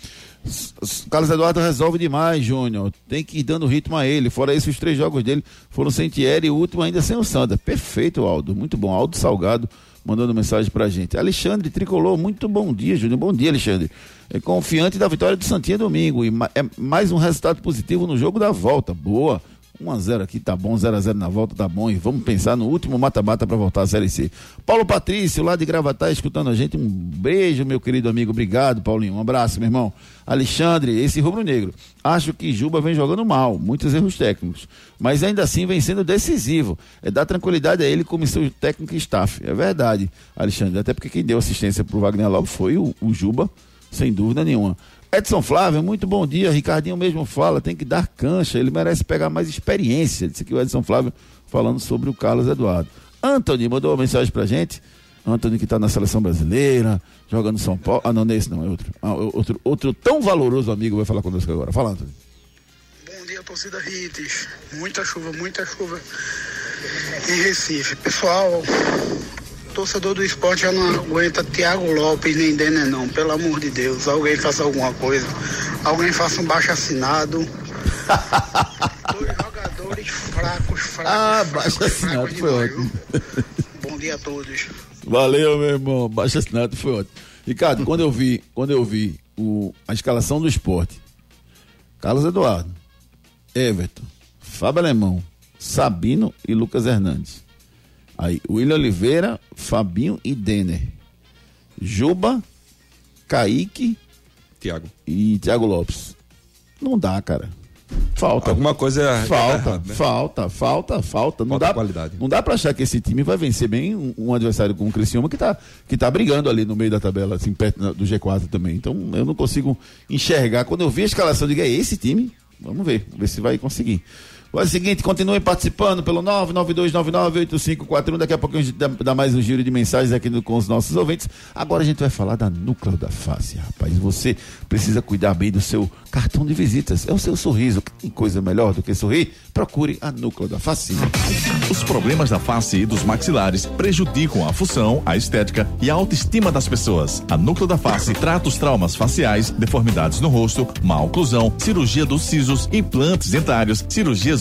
Carlos Eduardo resolve demais, Júnior. Tem que ir dando ritmo a ele. Fora isso, os três jogos dele foram sem Thierry e o último ainda sem o Sander. Perfeito, Aldo. Muito bom. Aldo Salgado mandando mensagem pra gente. Alexandre Tricolor, muito bom dia, Júnior. Bom dia, Alexandre. É confiante da vitória do Santinha domingo. E é mais um resultado positivo no jogo da volta. Boa. 1x0 aqui tá bom, 0x0 na volta tá bom. E vamos pensar no último mata-mata pra voltar à Série C. Paulo Patrício, lá de Gravatar, escutando a gente. Um beijo, meu querido amigo. Obrigado, Paulinho. Um abraço, meu irmão. Alexandre, esse rubro-negro. Acho que Juba vem jogando mal, muitos erros técnicos. Mas ainda assim vem sendo decisivo. É dar tranquilidade a ele como seu técnico e staff. É verdade, Alexandre. Até porque quem deu assistência pro Wagner Love foi o, o Juba, sem dúvida nenhuma. Edson Flávio, muito bom dia. Ricardinho mesmo fala, tem que dar cancha. Ele merece pegar mais experiência. Disse aqui o Edson Flávio falando sobre o Carlos Eduardo. Anthony mandou uma mensagem pra gente. Anthony que tá na seleção brasileira, joga no São Paulo. Ah, não, não é esse não, é outro. Ah, outro, outro tão valoroso amigo vai falar conosco agora. Fala, Anthony. Bom dia, torcida Hits. Muita chuva, muita chuva em Recife. Pessoal, torcedor do esporte já não aguenta Thiago Lopes nem Denner não. Pelo amor de Deus, alguém faça alguma coisa. Alguém faça um baixo assinado. Dois jogadores fracos, fracos. Ah, fracos, baixo fracos assinado foi demais, ótimo. viu? Bom dia a todos. Valeu, meu irmão. Baixo assinado foi ótimo. Ricardo, quando eu vi, quando eu vi o, a escalação do esporte, Carlos Eduardo, Everton, Fábio Alemão, Sabino e Lucas Hernandes. Aí, William Oliveira, Fabinho e Denner. Juba, Kaique Tiago. e Thiago Lopes. Não dá, cara. Falta. Alguma coisa é Falta, errado, né? falta, falta, falta. Não Falta dá, qualidade. não dá pra achar que esse time vai vencer bem um, um adversário como o Criciúma que tá, que tá brigando ali no meio da tabela, assim, perto do G4 também. Então eu não consigo enxergar. Quando eu vi a escalação, eu digo, é esse time? Vamos ver, vamos ver se vai conseguir. É o seguinte, continuem participando pelo 992998541. Daqui a pouco a gente dá, mais um giro de mensagens aqui no- com os nossos ouvintes. Agora a gente vai falar da núcleo da face, rapaz. Você precisa cuidar bem do seu cartão de visitas. É o seu sorriso. Tem coisa melhor do que sorrir? Procure a núcleo da face. Os problemas da face e dos maxilares prejudicam a função, a estética e a autoestima das pessoas. A Núcleo da Face trata os traumas faciais, deformidades no rosto, má oclusão, cirurgia dos sisos, implantes dentários, cirurgias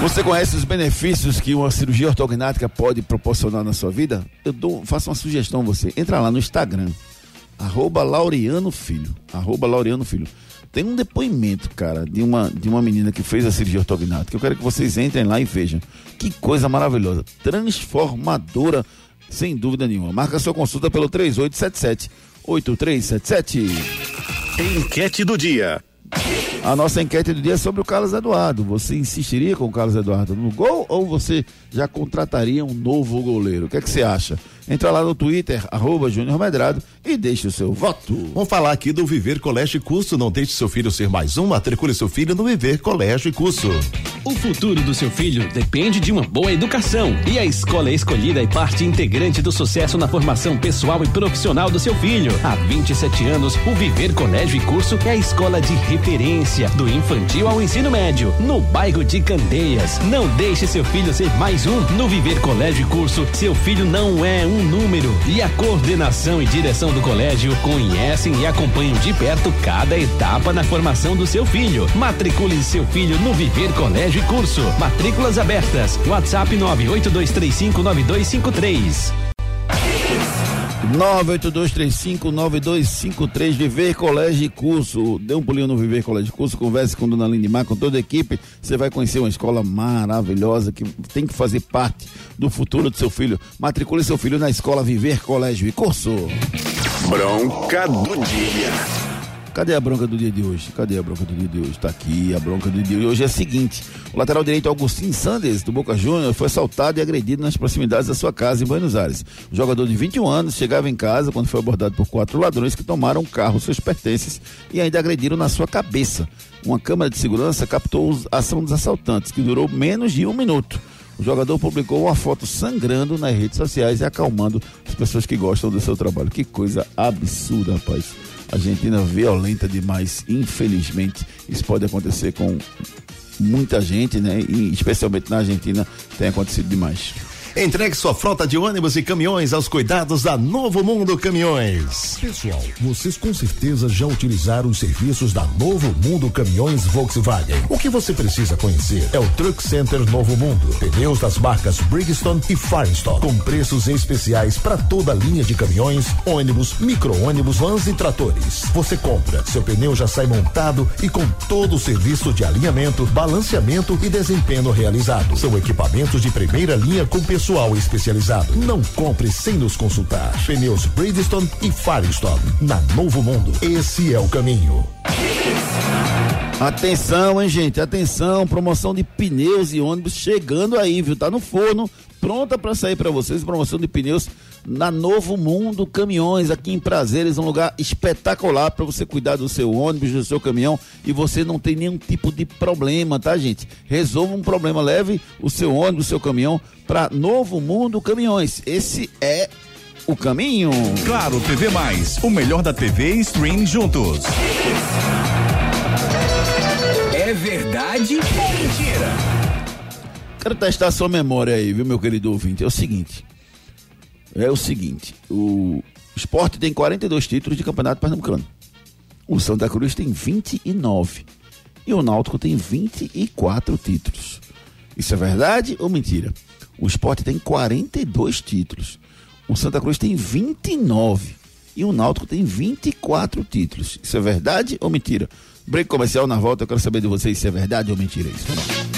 Você conhece os benefícios que uma cirurgia ortognática pode proporcionar na sua vida? Eu dou, faço uma sugestão a você. Entra lá no Instagram, arroba Laureano Filho. Arroba Laureano Filho. Tem um depoimento, cara, de uma, de uma menina que fez a cirurgia ortognática. Eu quero que vocês entrem lá e vejam. Que coisa maravilhosa. Transformadora, sem dúvida nenhuma. Marca sua consulta pelo 3877 8377. Enquete do dia. A nossa enquete do dia é sobre o Carlos Eduardo. Você insistiria com o Carlos Eduardo no gol ou você já contrataria um novo goleiro? O que é que você acha? Entra lá no Twitter, arroba Júnior Medrado e deixe o seu voto. Vamos falar aqui do Viver Colégio e Curso. Não deixe seu filho ser mais um, matricule seu filho no Viver Colégio e Curso. O futuro do seu filho depende de uma boa educação. E a escola escolhida é parte integrante do sucesso na formação pessoal e profissional do seu filho. Há 27 anos, o Viver Colégio e Curso é a escola de referência do infantil ao ensino médio, no bairro de Candeias. Não deixe seu filho ser mais um. No Viver Colégio e Curso, seu filho não é um número e a coordenação e direção do colégio conhecem e acompanham de perto cada etapa na formação do seu filho. Matricule seu filho no Viver Colégio e Curso. Matrículas abertas. WhatsApp 982359253. 982359253 Viver Colégio e Curso. Dê um pulinho no Viver Colégio e Curso, converse com Dona Lindimar, com toda a equipe. Você vai conhecer uma escola maravilhosa que tem que fazer parte do futuro do seu filho. Matricule seu filho na escola Viver Colégio e Curso. Bronca do dia. Cadê a bronca do dia de hoje? Cadê a bronca do dia de hoje? Tá aqui, a bronca do dia de hoje é a seguinte: o lateral direito Augustin Sanders, do Boca Júnior, foi assaltado e agredido nas proximidades da sua casa em Buenos Aires. O jogador de 21 anos chegava em casa quando foi abordado por quatro ladrões que tomaram o carro, seus pertences e ainda agrediram na sua cabeça. Uma câmera de segurança captou a ação dos assaltantes, que durou menos de um minuto. O jogador publicou uma foto sangrando nas redes sociais e acalmando as pessoas que gostam do seu trabalho. Que coisa absurda, rapaz. Argentina violenta demais, infelizmente. Isso pode acontecer com muita gente, né? E especialmente na Argentina tem acontecido demais. Entregue sua frota de ônibus e caminhões aos cuidados da Novo Mundo Caminhões. Pessoal, vocês com certeza já utilizaram os serviços da Novo Mundo Caminhões Volkswagen. O que você precisa conhecer é o Truck Center Novo Mundo. Pneus das marcas Bridgestone e Firestone, com preços especiais para toda a linha de caminhões, ônibus, micro-ônibus, vans e tratores. Você compra, seu pneu já sai montado e com todo o serviço de alinhamento, balanceamento e desempenho realizado. São equipamentos de primeira linha com pessoal especializado. Não compre sem nos consultar. Pneus Bridgestone e Firestone. Na Novo Mundo, esse é o caminho. Atenção, hein, gente? Atenção, promoção de pneus e ônibus chegando aí, viu? Tá no forno, pronta para sair para vocês. Promoção de pneus na Novo Mundo Caminhões, aqui em Prazeres, um lugar espetacular para você cuidar do seu ônibus, do seu caminhão e você não tem nenhum tipo de problema, tá, gente? Resolva um problema, leve o seu ônibus, o seu caminhão para Novo Mundo Caminhões. Esse é o caminho. Claro, TV Mais, o melhor da TV e stream juntos. É verdade ou mentira? Quero testar sua memória aí, viu, meu querido ouvinte? É o seguinte. É o seguinte, o esporte tem 42 títulos de campeonato pernambucano. O Santa Cruz tem 29. E o Náutico tem 24 títulos. Isso é verdade ou mentira? O esporte tem 42 títulos. O Santa Cruz tem 29. E o Náutico tem 24 títulos. Isso é verdade ou mentira? Break comercial na volta, eu quero saber de vocês se é verdade ou mentira isso. Não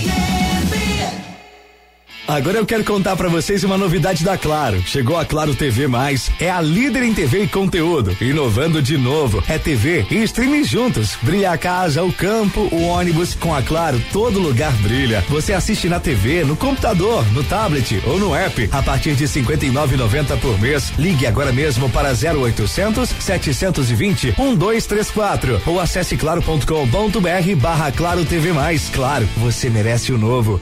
Agora eu quero contar pra vocês uma novidade da Claro. Chegou a Claro TV Mais, é a líder em TV e conteúdo, inovando de novo. É TV e streaming juntos. Brilha a casa, o campo, o ônibus. Com a Claro, todo lugar brilha. Você assiste na TV, no computador, no tablet ou no app a partir de 59,90 por mês. Ligue agora mesmo para 0800 720 1234 ou acesse claro.com.br barra Claro TV Mais. Claro, você merece o novo.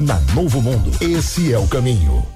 Na Novo Mundo, esse é o caminho.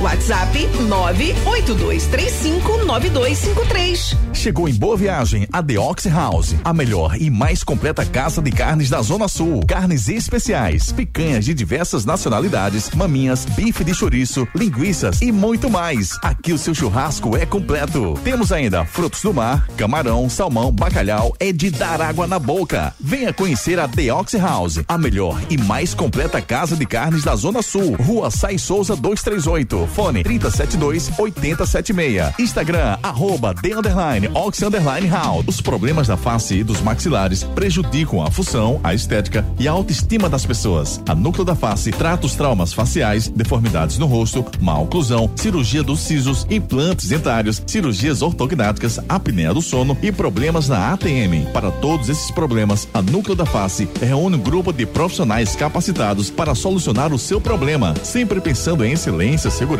WhatsApp 982359253. Chegou em Boa Viagem a The Ox House, a melhor e mais completa casa de carnes da Zona Sul. Carnes especiais, picanhas de diversas nacionalidades, maminhas, bife de chouriço, linguiças e muito mais. Aqui o seu churrasco é completo. Temos ainda frutos do mar, camarão, salmão, bacalhau, é de dar água na boca. Venha conhecer a The Ox House, a melhor e mais completa casa de carnes da Zona Sul. Rua Sai Souza 238, fone 372 8076. Instagram arroba The Underline Ox Underline. Os problemas da face e dos maxilares prejudicam a função, a estética e a autoestima das pessoas. A Núcleo da Face trata os traumas faciais, deformidades no rosto, má oclusão, cirurgia dos sisos, implantes dentários, cirurgias ortognáticas, apneia do sono e problemas na ATM. Para todos esses problemas, a Núcleo da Face reúne um grupo de profissionais capacitados para solucionar o seu problema, sempre pensando em excelência, segurança,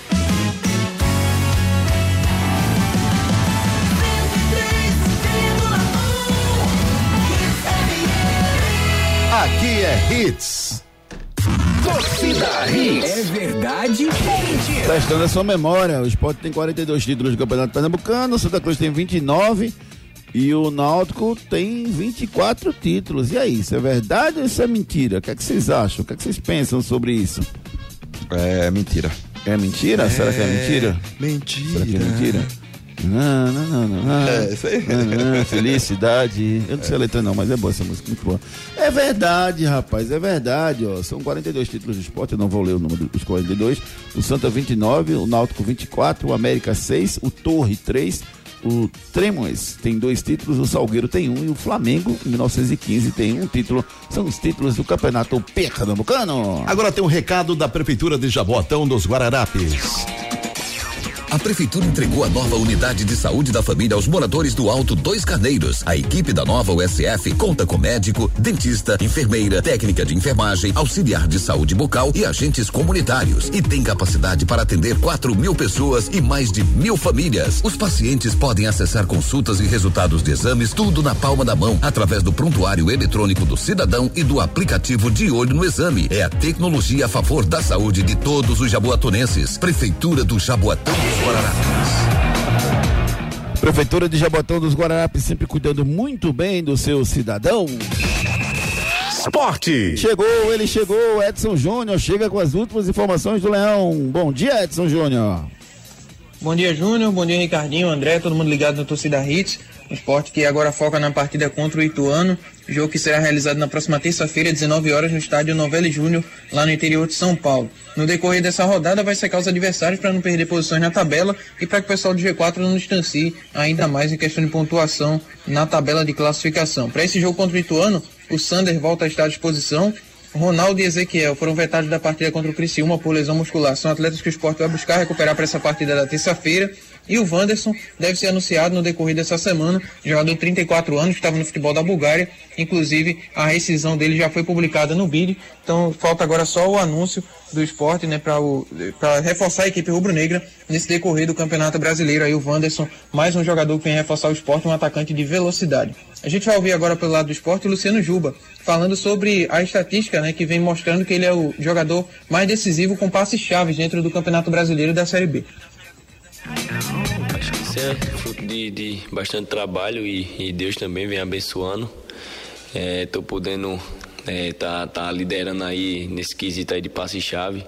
Aqui é Hits. Torcida Hits. É verdade ou mentira? Testando a sua memória, o Sport tem 42 títulos do Campeonato Pernambucano, o Santa Cruz tem 29 e o Náutico tem 24 títulos. E aí, isso é verdade ou isso é mentira? O que é que vocês acham? O que é que vocês pensam sobre isso? É mentira. É mentira? Será que é mentira? Mentira. Será que é mentira? Não, não, não, não. não. É, isso aí. Não, não, felicidade. Eu não sei a letra não, mas é boa essa música, muito boa. É verdade, rapaz, é verdade, ó. São 42 títulos de esporte, eu não vou ler o número dos 42. O Santa 29, o Náutico 24, o América 6, o Torre 3, o Tremores tem dois títulos, o Salgueiro tem um e o Flamengo, em 1915, tem um título. São os títulos do Campeonato Pernambucano. Agora tem um recado da Prefeitura de Jaboatão dos Guararapes. A Prefeitura entregou a nova unidade de saúde da família aos moradores do Alto Dois Carneiros. A equipe da nova USF conta com médico, dentista, enfermeira, técnica de enfermagem, auxiliar de saúde bucal e agentes comunitários. E tem capacidade para atender 4 mil pessoas e mais de mil famílias. Os pacientes podem acessar consultas e resultados de exames, tudo na palma da mão, através do prontuário eletrônico do cidadão e do aplicativo de olho no exame. É a tecnologia a favor da saúde de todos os jaboatonenses. Prefeitura do Jaboatão Guararapes. Prefeitura de Jabotão dos Guararapes sempre cuidando muito bem do seu cidadão. Esporte. Chegou, ele chegou, Edson Júnior chega com as últimas informações do Leão. Bom dia, Edson Júnior. Bom dia, Júnior. Bom dia, Ricardinho, André, todo mundo ligado no Torcida Hits. Um esporte que agora foca na partida contra o Ituano. Jogo que será realizado na próxima terça-feira, 19 horas, no estádio Novelli Júnior, lá no interior de São Paulo. No decorrer dessa rodada, vai secar os adversários para não perder posições na tabela e para que o pessoal do G4 não distancie ainda mais em questão de pontuação na tabela de classificação. Para esse jogo contra o Ituano, o Sander volta a estar à disposição. Ronaldo e Ezequiel foram vetados da partida contra o Criciúma por lesão muscular. São atletas que o esporte vai buscar recuperar para essa partida da terça-feira. E o Wanderson deve ser anunciado no decorrer dessa semana. Jogador de 34 anos que estava no futebol da Bulgária. Inclusive, a rescisão dele já foi publicada no BID. Então, falta agora só o anúncio do esporte, né, para reforçar a equipe rubro-negra nesse decorrer do Campeonato Brasileiro. Aí o Wanderson, mais um jogador que vem reforçar o esporte, um atacante de velocidade. A gente vai ouvir agora pelo lado do esporte o Luciano Juba, falando sobre a estatística, né, que vem mostrando que ele é o jogador mais decisivo com passes chaves dentro do Campeonato Brasileiro da Série B. Isso é fruto de, de bastante trabalho e, e Deus também vem abençoando. Estou podendo é, tá, tá liderando aí nesse quesito aí de passe-chave,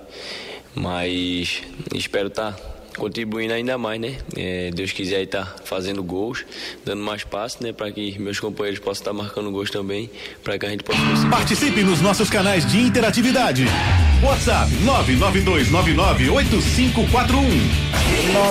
mas espero estar tá contribuindo ainda mais, né? É, Deus quiser aí tá fazendo gols, dando mais passes, né? Para que meus companheiros possam estar marcando gols também, para que a gente possa conseguir. Participe nos nossos canais de interatividade. WhatsApp 992998541.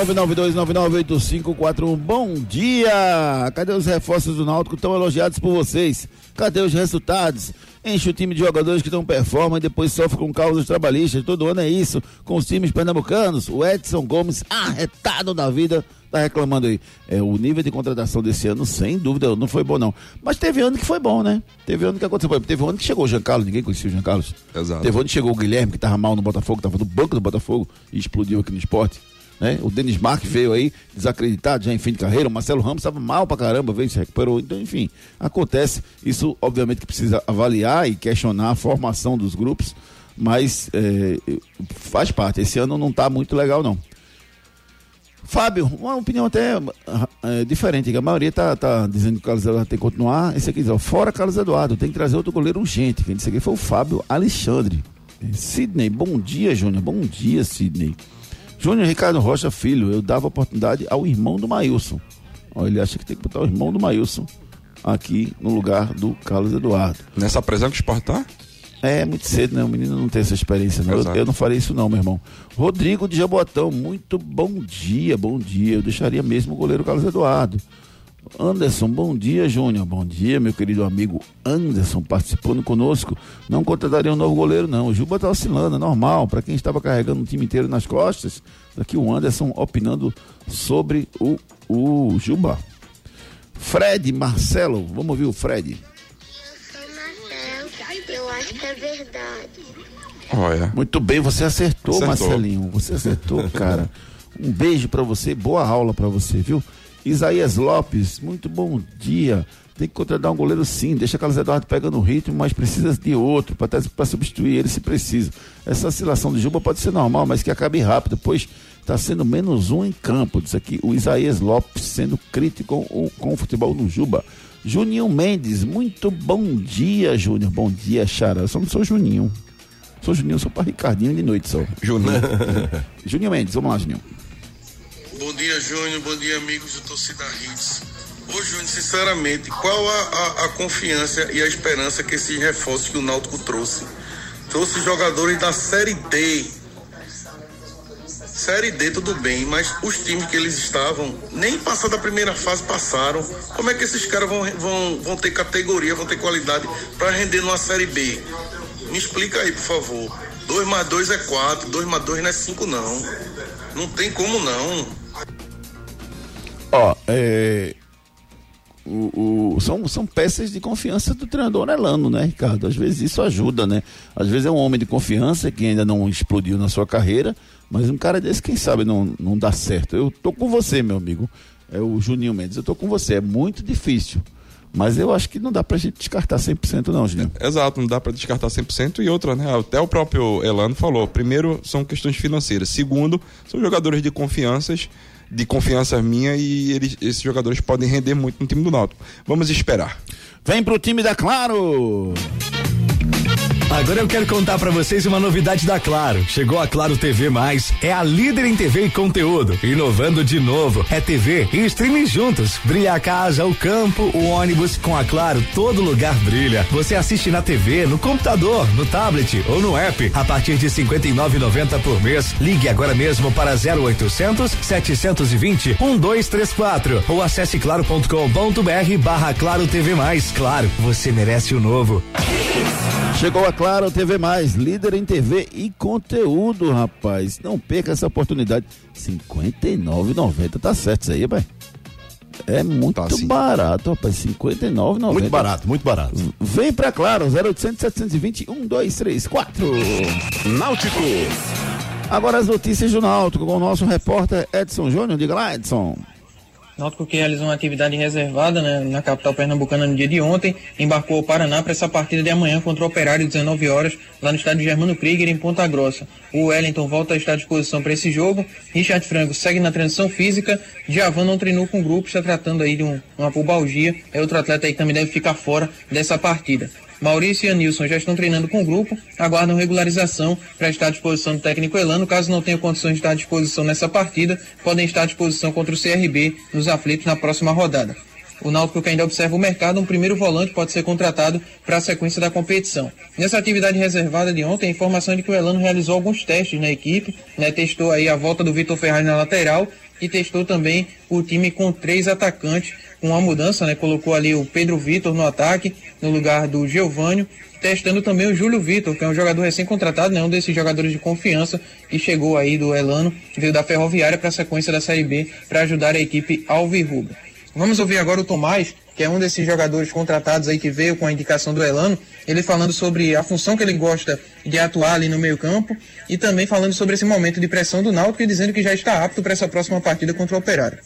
992998541. Bom dia! Cadê os reforços do Náutico tão elogiados por vocês? Cadê os resultados? Enche o time de jogadores que estão performando e depois sofre com causas trabalhistas. Todo ano é isso, com os times pernambucanos. O Edson Gomes, arretado da vida, tá reclamando aí. É, o nível de contratação desse ano, sem dúvida, não foi bom, não. Mas teve ano que foi bom, né? Teve ano que aconteceu. Teve ano que chegou o Jean Carlos, ninguém conhecia o Jean Carlos. Exato. Teve ano que chegou o Guilherme, que tava mal no Botafogo, tava no banco do Botafogo e explodiu aqui no esporte. Né? O Denis Marques veio aí desacreditado, já em fim de carreira. O Marcelo Ramos estava mal pra caramba, veio se recuperou. Então, enfim, acontece. Isso, obviamente, que precisa avaliar e questionar a formação dos grupos, mas é, faz parte. Esse ano não está muito legal, não. Fábio, uma opinião até é, diferente, que a maioria tá, tá dizendo que o Carlos Eduardo tem que continuar. Esse aqui diz, ó, fora Carlos Eduardo, tem que trazer outro goleiro urgente. Quem disse aqui foi o Fábio Alexandre. Sidney, bom dia, Júnior. Bom dia, Sidney. Júnior Ricardo Rocha Filho, eu dava oportunidade ao irmão do Maílson. Ó, ele acha que tem que botar o irmão do Maílson aqui no lugar do Carlos Eduardo. Nessa pressão que o Sport tá? É muito cedo, né? O menino não tem essa experiência. Não. Eu, eu não farei isso não, meu irmão. Rodrigo de Jabotão, muito bom dia, bom dia. Eu deixaria mesmo o goleiro Carlos Eduardo. Anderson, bom dia, Júnior. Bom dia, meu querido amigo Anderson, participando conosco. Não contrataria um novo goleiro, não. O Juba tá oscilando, é normal. Para quem estava carregando o time inteiro nas costas, aqui o Anderson opinando sobre o, o Juba. Fred Marcelo, vamos ouvir o Fred. É verdade. Olha. Muito bem, você acertou, Acertou. Marcelinho. Você acertou, cara. Um beijo pra você, boa aula pra você, viu? Isaías Lopes, muito bom dia. Tem que contratar um goleiro sim, deixa Carlos Eduardo pegando o ritmo, mas precisa de outro para substituir ele se precisa. Essa oscilação de Juba pode ser normal, mas que acabe rápido, pois está sendo menos um em campo. Diz aqui o Isaías Lopes sendo crítico com, o- com o futebol no Juba. Juninho Mendes, muito bom dia, Júnior. Bom dia, Xara. Eu só não sou Juninho. Sou Juninho, sou para Ricardinho de noite só. Juninho. Juninho Mendes, vamos lá, Juninho. Bom dia, Júnior. Bom dia, amigos do Torcida Hits. Ô, Júnior, sinceramente, qual a, a, a confiança e a esperança que esses reforços que o Náutico trouxe? Trouxe jogadores da Série D. Série D, tudo bem, mas os times que eles estavam, nem passar da primeira fase passaram. Como é que esses caras vão, vão, vão ter categoria, vão ter qualidade para render numa Série B? Me explica aí, por favor. 2 mais 2 é 4, 2 mais 2 não é 5, não. Não tem como não. Ó, é. O, o- são, são peças de confiança do treinador Elano, né, Ricardo? Às vezes isso ajuda, né? Às vezes é um homem de confiança que ainda não explodiu na sua carreira, mas um cara desse, quem sabe, não, não dá certo. Eu tô com você, meu amigo. É o Juninho Mendes, eu tô com você. É muito difícil. Mas eu acho que não dá pra gente descartar 100% não, Juninho. Exato, não dá para descartar 100% e outra, né? Até o próprio Elano falou. Primeiro, são questões financeiras. Segundo, são jogadores de confianças, de confiança minha e eles, esses jogadores podem render muito no time do Náutico. Vamos esperar. Vem pro time da Claro! Agora eu quero contar pra vocês uma novidade da Claro. Chegou a Claro TV Mais, é a líder em TV e conteúdo. Inovando de novo, é TV e streaming juntos. Brilha a casa, o campo, o ônibus. Com a Claro, todo lugar brilha. Você assiste na TV, no computador, no tablet ou no app. A partir de R$ 59,90 por mês. Ligue agora mesmo para 0800 720 1234 ou acesse claro.com.br barra Claro TV Mais. Claro, você merece o novo. Chegou a Claro TV Mais, líder em TV e conteúdo, rapaz. Não perca essa oportunidade. R$ 59,90, tá certo isso aí, pai? É muito barato, rapaz. R$ 59,90. Muito barato, muito barato. Vem pra Claro, 0800 720 1234. Náutico. Agora as notícias do Náutico com o nosso repórter Edson Júnior. Diga lá, Edson. Náutico que realizou uma atividade reservada né, na capital pernambucana no dia de ontem, embarcou ao Paraná para essa partida de amanhã contra o Operário, 19 horas, lá no estádio Germano Krieger, em Ponta Grossa. O Wellington volta a estar à disposição para esse jogo. Richard Franco segue na transição física. Javan não treinou com o grupo, está tratando aí de um- uma pubalgia. É outro atleta aí que também deve ficar fora dessa partida. Maurício e Anilson já estão treinando com o grupo, aguardam regularização para estar à disposição do técnico Elano. Caso não tenham condições de estar à disposição nessa partida, podem estar à disposição contra o CRB nos aflitos na próxima rodada. o Náutico que ainda observa o mercado, um primeiro volante pode ser contratado para a sequência da competição. Nessa atividade reservada de ontem, a informação é de que o Elano realizou alguns testes na equipe, né, testou aí a volta do Vitor Ferraz na lateral e testou também o time com três atacantes, com uma mudança, né, colocou ali o Pedro Vitor no ataque, no lugar do Geovânio, testando também o Júlio Vitor, que é um jogador recém-contratado, né, um desses jogadores de confiança que chegou aí do Elano, veio da Ferroviária para a sequência da Série B para ajudar a equipe Alvirrubra. Vamos ouvir agora o Tomás, que é um desses jogadores contratados aí que veio com a indicação do Elano, ele falando sobre a função que ele gosta de atuar ali no meio-campo e também falando sobre esse momento de pressão do Náutico e dizendo que já está apto para essa próxima partida contra o Operário.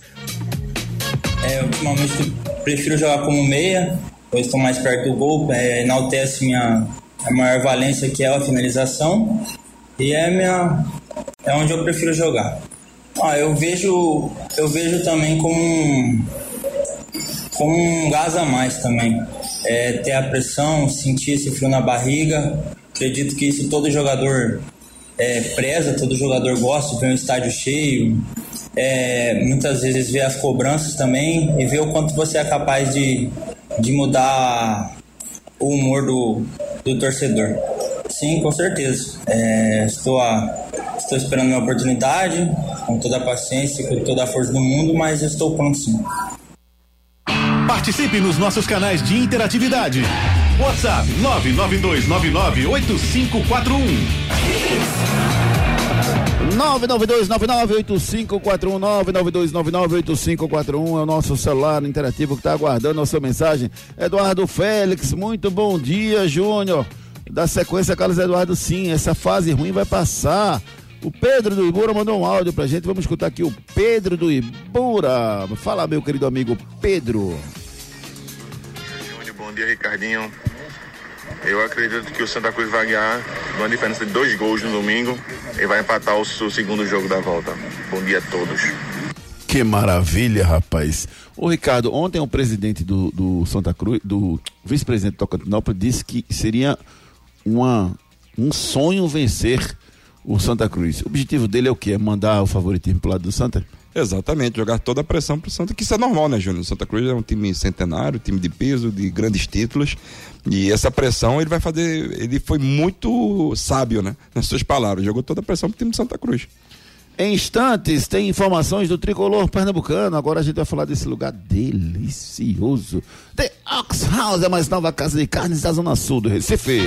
É, ultimamente prefiro jogar como meia, pois estou mais perto do gol, é, enaltece minha a maior valência que é a finalização e é minha é onde eu prefiro jogar. Ah, eu vejo eu vejo também como um, como um gás a mais também. É, ter a pressão, sentir esse frio na barriga. Acredito que isso todo jogador é, preza, todo jogador gosta ver um estádio cheio. É, muitas vezes ver as cobranças também e ver o quanto você é capaz de, de mudar o humor do, do torcedor. Sim, com certeza. É, estou, a, estou esperando minha oportunidade, com toda a paciência, com toda a força do mundo, mas estou pronto sim. Participe nos nossos canais de interatividade. WhatsApp 992998541. 992998541 é o nosso celular interativo que está aguardando a sua mensagem. Eduardo Félix, muito bom dia, Júnior. Da sequência, Carlos Eduardo, sim, essa fase ruim vai passar. O Pedro do Ibura mandou um áudio pra gente. Vamos escutar aqui o Pedro do Ibura. Fala, meu querido amigo Pedro. Bom dia, Ricardinho. Eu acredito que o Santa Cruz vai ganhar uma diferença de dois gols no domingo e vai empatar o seu segundo jogo da volta. Bom dia a todos. Que maravilha, rapaz. Ô Ricardo, ontem o presidente do, do Santa Cruz, do vice-presidente do Tocantinópolis, disse que seria uma, um sonho vencer o Santa Cruz. O objetivo dele é o quê? É mandar o favoritismo pro lado do Santa? Exatamente, jogar toda a pressão pro Santa, que isso é normal, né, Júnior? Santa Cruz é um time centenário, time de peso, de grandes títulos. E essa pressão ele vai fazer. Ele foi muito sábio, né? Nas suas palavras. Jogou toda a pressão pro time de Santa Cruz. Em instantes, tem informações do tricolor pernambucano. Agora a gente vai falar desse lugar delicioso. The Ox House, a mais nova casa de carnes da Zona Sul do Recife.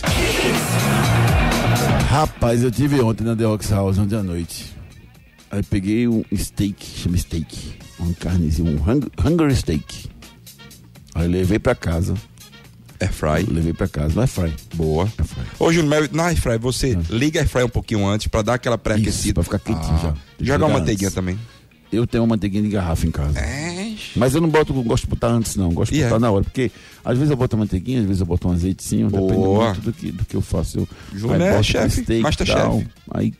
Rapaz, eu tive ontem na The Ox House, ontem à noite. Aí peguei um steak, chama steak. Uma carnezinha, um hung, hunger steak. Aí levei pra casa. Air fry. Levei pra casa, não é fry. Boa. Ô, Júnior, mas na air fry, você liga a air fry um pouquinho antes pra dar aquela pré-aquecida. Pra ficar quentinho Ah, já. Joga uma manteiguinha antes. também. Eu tenho uma manteiguinha de garrafa em casa. Mas eu não boto, gosto de botar antes, não. Gosto de E é? botar na hora. Porque às vezes eu boto manteiguinha, às vezes eu boto um azeitezinho. Depende Boa. muito do que, do que eu faço. Eu, Júnior aí é boto chefe, steak masterchef. Aí,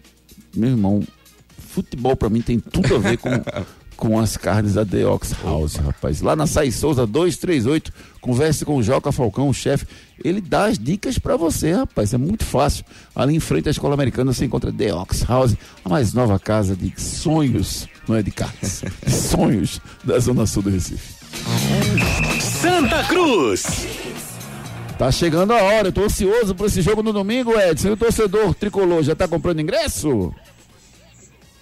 meu irmão, futebol pra mim tem tudo a ver com, com as carnes da The Ox House, rapaz. Lá na Sai Souza 238, converse com o Joca Falcão, o chefe. Ele dá as dicas pra você, rapaz. É muito fácil. Ali em frente à Escola Americana você encontra The Ox House, a mais nova casa de sonhos, não é de carnes, de sonhos da Zona Sul do Recife. Santa Cruz. Tá chegando a hora, eu tô ansioso por esse jogo no domingo, Edson. E o torcedor tricolor já tá comprando ingresso?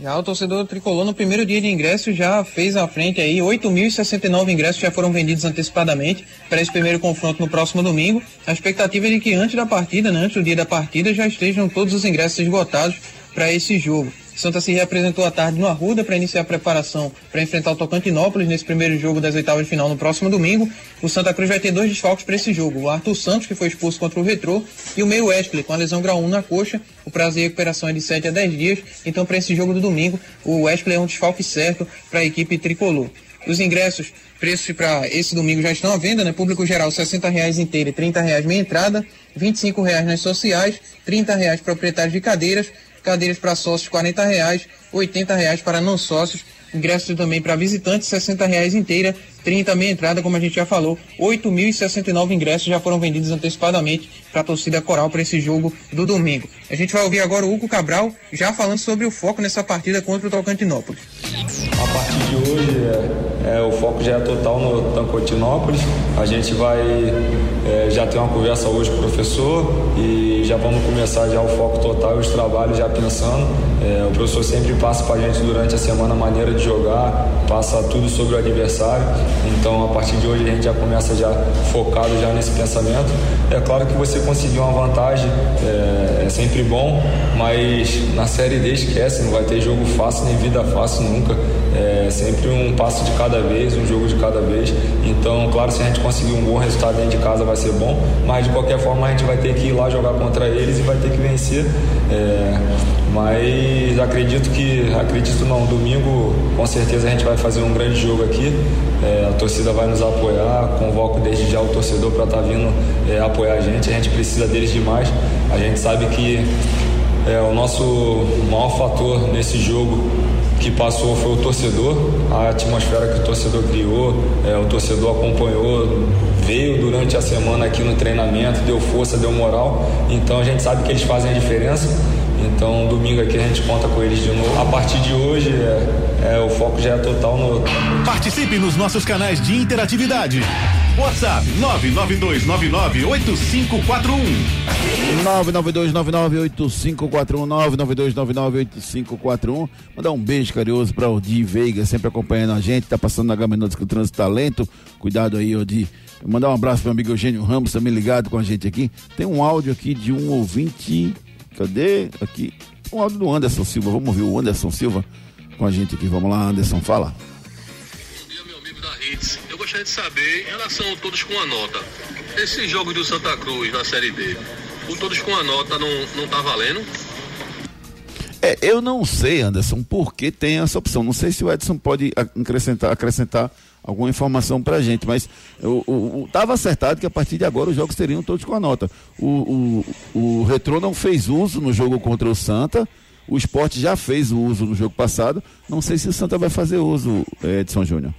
Já o torcedor tricolor no primeiro dia de ingresso já fez à frente aí, 8.069 ingressos já foram vendidos antecipadamente para esse primeiro confronto no próximo domingo. A expectativa é de que antes da partida, né, antes do dia da partida, já estejam todos os ingressos esgotados para esse jogo. Santa se reapresentou à tarde no Arruda para iniciar a preparação para enfrentar o Tocantinópolis nesse primeiro jogo das oitavas de final no próximo domingo. O Santa Cruz vai ter dois desfalques para esse jogo. O Arthur Santos, que foi expulso contra o Retrô, e o meio Wesley, com a lesão grau 1 na coxa. O prazo de recuperação é de 7 a 10 dias. Então, para esse jogo do domingo, o Wesley é um desfalque certo para a equipe tricolor. Os ingressos, preços para esse domingo já estão à venda, né? Público geral, 60 reais inteira e 30 reais meia entrada, 25 reais nas sociais, 30 reais proprietários de cadeiras, cadeiras para sócios 40 reais, 80 reais para não sócios, ingressos também para visitantes, 60 reais inteira, 30 meia entrada, como a gente já falou, 8.069 ingressos já foram vendidos antecipadamente para a torcida coral para esse jogo do domingo. A gente vai ouvir agora o Hugo Cabral já falando sobre o foco nessa partida contra o Tocantinópolis. A partir de hoje, é, é, o foco já é total no Tancotinópolis. A gente vai é, já ter uma conversa hoje com o professor e já vamos começar já o foco total e os trabalhos já pensando. É, o professor sempre passa para a gente durante a semana a maneira de jogar, passa tudo sobre o adversário. Então, a partir de hoje, a gente já começa já focado já nesse pensamento. É claro que você conseguir uma vantagem é, é sempre bom, mas na Série D esquece, não vai ter jogo fácil nem vida fácil nunca. É sempre um passo de cada vez, um jogo de cada vez. Então, claro, se a gente conseguir um bom resultado dentro de casa vai ser bom, mas de qualquer forma a gente vai ter que ir lá jogar contra eles e vai ter que vencer. É, mas acredito que, acredito não, domingo com certeza a gente vai fazer um grande jogo aqui. É, a torcida vai nos apoiar, convoco desde já o torcedor para estar tá vindo é, apoiar a gente. A gente precisa deles demais. A gente sabe que é, o nosso maior fator nesse jogo que passou foi o torcedor, a atmosfera que o torcedor criou, é, o torcedor acompanhou, veio durante a semana aqui no treinamento, deu força, deu moral. Então a gente sabe que eles fazem a diferença. Então, domingo aqui a gente conta com eles de novo. A partir de hoje, é, é, o foco já é total no. Participe nos nossos canais de interatividade. WhatsApp 992998541. 992998541. Mandar um beijo carinhoso para Odi Veiga, sempre acompanhando a gente, tá passando na Gama Minutos com o Trânsito Talento. Cuidado aí, Odi. Mandar um abraço pro meu amigo Eugênio Ramos, também ligado com a gente aqui. Tem um áudio aqui de um ouvinte. Cadê? Aqui. Um áudio do Anderson Silva. Vamos ouvir o Anderson Silva com a gente aqui. Vamos lá, Anderson, fala. Hits. Eu gostaria de saber, em relação a todos com a nota, esse jogo do Santa Cruz na Série D, o todos com a nota não, não tá valendo? É, eu não sei, Anderson, por que tem essa opção. Não sei se o Edson pode acrescentar, acrescentar alguma informação pra gente, mas estava acertado que a partir de agora os jogos seriam todos com a nota. O, o, o Retrô não fez uso no jogo contra o Santa, o esporte já fez o uso no jogo passado. Não sei se o Santa vai fazer uso, Edson Júnior.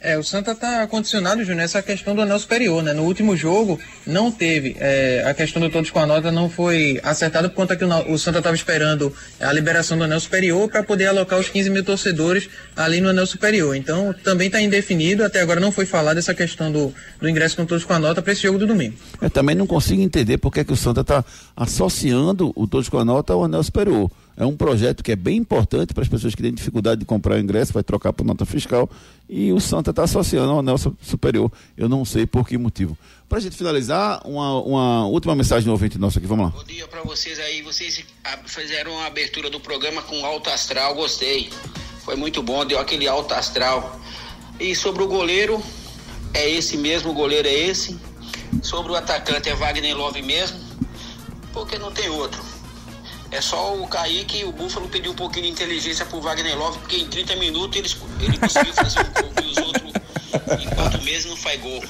É, o Santa está condicionado, Júnior, essa questão do anel superior, né? No último jogo não teve, é, a questão do todos com a nota não foi acertada por conta que o, o Santa estava esperando a liberação do anel superior para poder alocar os 15 mil torcedores ali no anel superior. Então também está indefinido, até agora não foi falada essa questão do, do ingresso com todos com a nota para esse jogo do domingo. Eu também não consigo entender porque é que o Santa está associando o todos com a nota ao anel superior. É um projeto que é bem importante para as pessoas que têm dificuldade de comprar o ingresso, vai trocar por nota fiscal e o Santa está associando ao anel superior. Eu não sei por que motivo. Para a gente finalizar, uma, uma última mensagem no ouvinte nosso aqui, vamos lá. Bom dia para vocês aí. Vocês fizeram a abertura do programa com alto astral, gostei. Foi muito bom, deu aquele alto astral. E sobre o goleiro, é esse mesmo, o goleiro é esse. Sobre o atacante, é Wagner Love mesmo, porque não tem outro. É só o Kaique e o Búfalo pedir um pouquinho de inteligência pro Wagner Love, porque em 30 minutos eles, ele conseguiu fazer um gol e os outros, enquanto mesmo, não faz gol.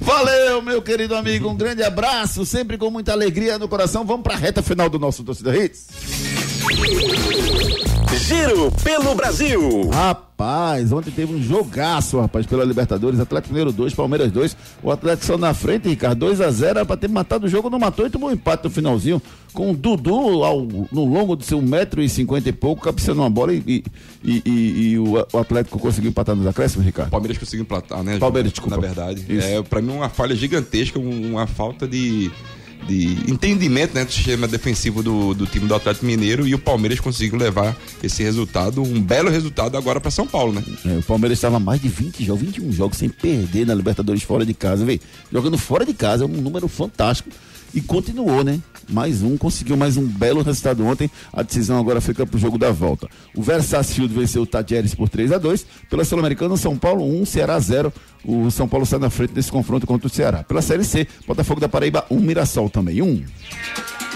Valeu, meu querido amigo. Um grande abraço, sempre com muita alegria no coração. Vamos pra reta final do nosso Torcida Hits. Giro pelo Brasil. Rapaz, ontem teve um jogaço, rapaz, pela Libertadores. Atlético Mineiro 2, Palmeiras 2. O Atlético só na frente, Ricardo. 2 a 0 era pra ter matado o jogo, não matou e tomou um empate no finalzinho. Com o Dudu ao, no longo de seu 1,50m e pouco, cabeceando uma bola e, e, e, e o, o, Atlético conseguiu empatar nos acréscimos, Ricardo. Palmeiras conseguiu empatar, né? Palmeiras, desculpa. Na verdade. Isso. É, pra mim, uma falha gigantesca, uma falta de de entendimento né, do sistema defensivo do, do time do Atlético Mineiro e o Palmeiras conseguiu levar esse resultado, um belo resultado agora para São Paulo, né? É, o Palmeiras estava mais de 20 jogos, 21 jogos sem perder na Libertadores fora de casa, vê? Jogando fora de casa, é um número fantástico e continuou, né? Mais um, conseguiu mais um belo resultado ontem. A decisão agora fica pro jogo da volta. O Versacild venceu o Tadieres por 3 a 2 Pela Sul-Americana, São Paulo 1, Ceará 0. O São Paulo sai na frente desse confronto contra o Ceará. Pela Série C, Botafogo da Paraíba 1, Mirassol também 1.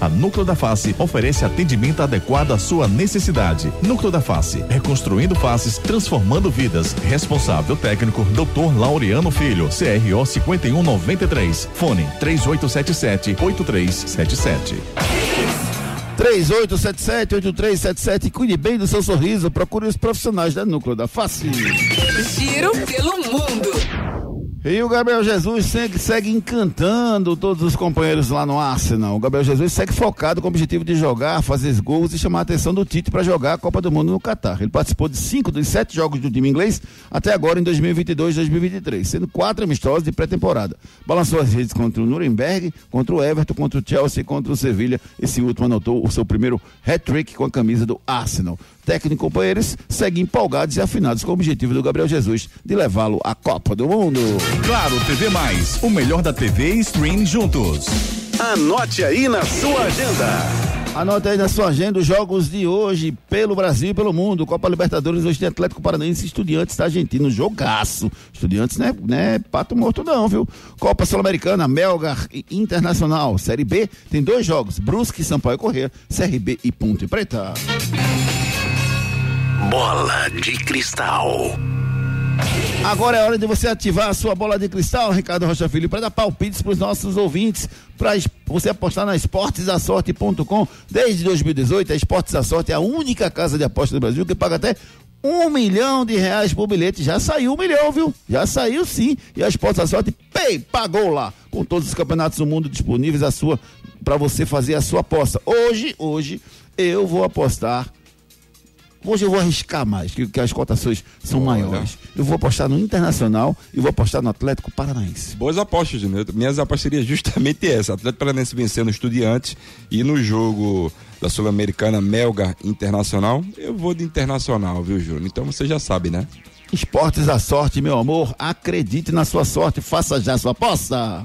A Núcleo da Face oferece atendimento adequado à sua necessidade. Núcleo da Face, reconstruindo faces, transformando vidas. Responsável técnico, Dr. Laureano Filho, CRO 5193. Fone 3877 8377. 3877-8377. Cuide bem do seu sorriso. Procure os profissionais da Núcleo da Face. Giro pelo mundo. E o Gabriel Jesus segue, segue, encantando todos os companheiros lá no Arsenal. O Gabriel Jesus segue focado com o objetivo de jogar, fazer gols e chamar a atenção do Tite para jogar a Copa do Mundo no Catar. Ele participou de cinco dos sete jogos do time inglês até agora em 2022 2023, sendo quatro amistosos de pré-temporada. Balançou as redes contra o Nuremberg, contra o Everton, contra o Chelsea e contra o Sevilha. Esse último anotou o seu primeiro hat-trick com a camisa do Arsenal técnico e companheiros seguem empolgados e afinados com o objetivo do Gabriel Jesus de levá-lo à Copa do Mundo. Claro, TV Mais, o melhor da TV e stream juntos. Anote aí na sua agenda. Anote aí na sua agenda os jogos de hoje pelo Brasil e pelo mundo. Copa Libertadores hoje tem Atlético Paranaense e Estudiantes da Argentina. Jogaço. Estudiantes não é, não é pato morto não, viu? Copa Sul-Americana, Melgar e Internacional. Série B tem dois jogos. Brusque, Sampaio Corrêa, CRB e Ponte Preta. Bola de cristal. Agora é hora de você ativar a sua bola de cristal, Ricardo Rocha Filho, para dar palpites para os nossos ouvintes, para você apostar na esportesdasorte.com. Desde 2018, a Esportes da Sorte é a única casa de aposta do Brasil que paga até um milhão de reais por bilhete. Já saiu um milhão, viu? Já saiu sim. E a Esportes da Sorte, pei, pagou lá. Com todos os campeonatos do mundo disponíveis a sua para você fazer a sua aposta. Hoje, hoje, eu vou apostar Hoje eu vou arriscar mais, que, que as cotações são Olha. maiores. Eu vou apostar no Internacional e vou apostar no Atlético Paranaense. Boas apostas, Júnior. Minhas apostas seriam justamente essa. Atlético Paranaense vencendo Estudiantes e no jogo da Sul-Americana Melgar Internacional, eu vou de Internacional, viu, Júnior? Então você já sabe, né? Esportes da sorte, meu amor. Acredite na sua sorte. Faça já sua aposta.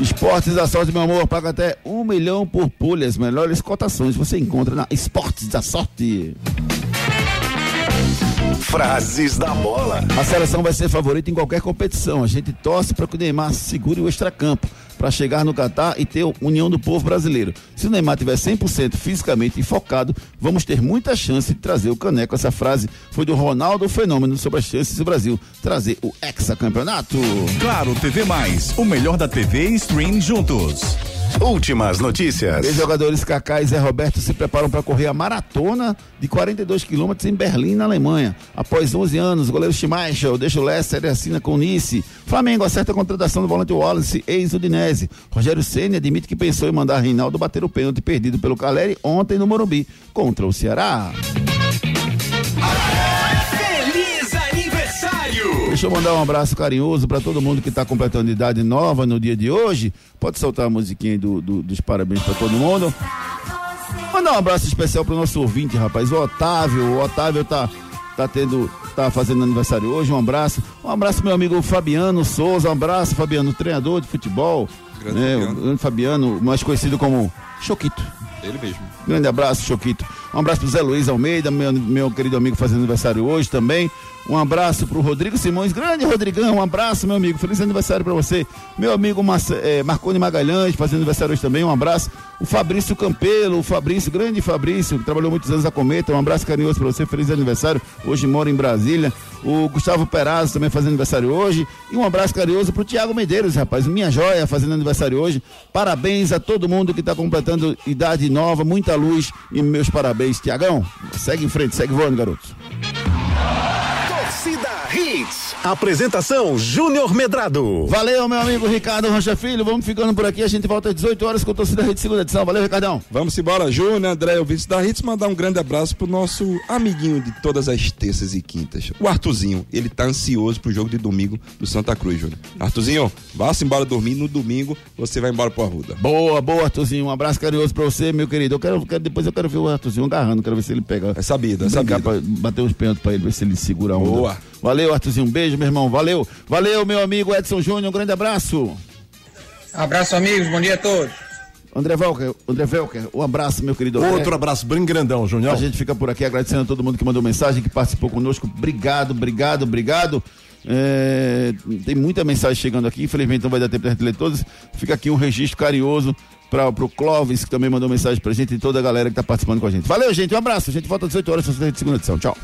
Esportes da Sorte, meu amor, paga até um milhão por pulha. As melhores cotações você encontra na Esportes da Sorte. Frases da bola. A seleção vai ser favorita em qualquer competição. A gente torce para que o Neymar segure o extracampo para chegar no Catar e ter união do povo brasileiro. Se o Neymar tiver 100% fisicamente focado, vamos ter muita chance de trazer o caneco. Essa frase foi do Ronaldo Fenômeno sobre as chances do Brasil trazer o hexacampeonato. Claro, TV Mais, o melhor da TV e stream juntos. Últimas notícias. Os jogadores Kaká e Zé Roberto se preparam para correr a maratona de 42 quilômetros em Berlim, na Alemanha. Após 11 anos, o goleiro Schmeichel deixa o Leicester e assina com o Nice. Flamengo acerta a contratação do volante Wallace, ex-Udinese. Rogério Senna admite que pensou em mandar Reinaldo bater o pênalti perdido pelo Caleri ontem no Morumbi contra o Ceará. Deixa eu mandar um abraço carinhoso para todo mundo que está completando idade nova no dia de hoje. Pode soltar a musiquinha do, do, dos parabéns para todo mundo. Mandar um abraço especial para o nosso ouvinte, rapaz, o Otávio. O Otávio tá, tá tendo, tá fazendo aniversário hoje. Um abraço. Um abraço meu amigo Fabiano Souza. Um abraço, Fabiano, treinador de futebol. Grande né? Fabiano. O grande Fabiano, mais conhecido como Choquito. Ele mesmo. Grande abraço, Choquito. Um abraço pro Zé Luiz Almeida, meu, meu querido amigo fazendo aniversário hoje também. Um abraço pro Rodrigo Simões, grande Rodrigão, um abraço, meu amigo. Feliz aniversário para você. Meu amigo Mar é, Marconi Magalhães, fazendo aniversário hoje também, um abraço. O Fabrício Campelo, o Fabrício, grande Fabrício, que trabalhou muitos anos na Cometa, um abraço carinhoso para você, feliz aniversário. Hoje mora em Brasília. O Gustavo Perazzo também fazendo aniversário hoje. E um abraço carinhoso pro Tiago Medeiros, rapaz. Minha joia fazendo aniversário hoje. Parabéns a todo mundo que está completando idade nova, muita luz e meus parabéns, Tiagão. Segue em frente, segue voando, garoto. Apresentação Júnior Medrado. Valeu, meu amigo Ricardo Rocha Filho. Vamos ficando por aqui. A gente volta às 18 horas com a torcida Hits segunda edição. Valeu, Ricardão. Vamos embora, Júnior, André, ouvintes da Hits, mandar um grande abraço pro nosso amiguinho de todas as terças e quintas, o Artuzinho. Ele tá ansioso pro jogo de domingo do Santa Cruz, Júnior. Artuzinho, vá-se embora dormir. No domingo você vai embora pro Arruda. Boa, boa, Arthurzinho. Um abraço carinhoso pra você, meu querido. Eu quero, quero- depois eu quero ver o Arthurzinho agarrando, quero ver se ele pega. É sabido, é sabido. pra bater uns pênaltis pra ele, ver se ele segura a onda. Boa. Valeu, Arthurzinho. Um beijo, meu irmão. Valeu. Valeu, meu amigo Edson Júnior. Um grande abraço. Abraço, amigos. Bom dia a todos. André Velker, André Velker, um abraço, meu querido. Outro André. abraço bem grandão, Junião. A gente fica por aqui agradecendo a todo mundo que mandou mensagem, que participou conosco. Obrigado, obrigado, obrigado. É, tem muita mensagem chegando aqui, infelizmente não vai dar tempo de a gente ler todas. Fica aqui um registro carinhoso para o Clóvis, que também mandou mensagem pra gente e toda a galera que tá participando com a gente. Valeu, gente, um abraço. A gente volta às 18 horas, segunda edição. Tchau.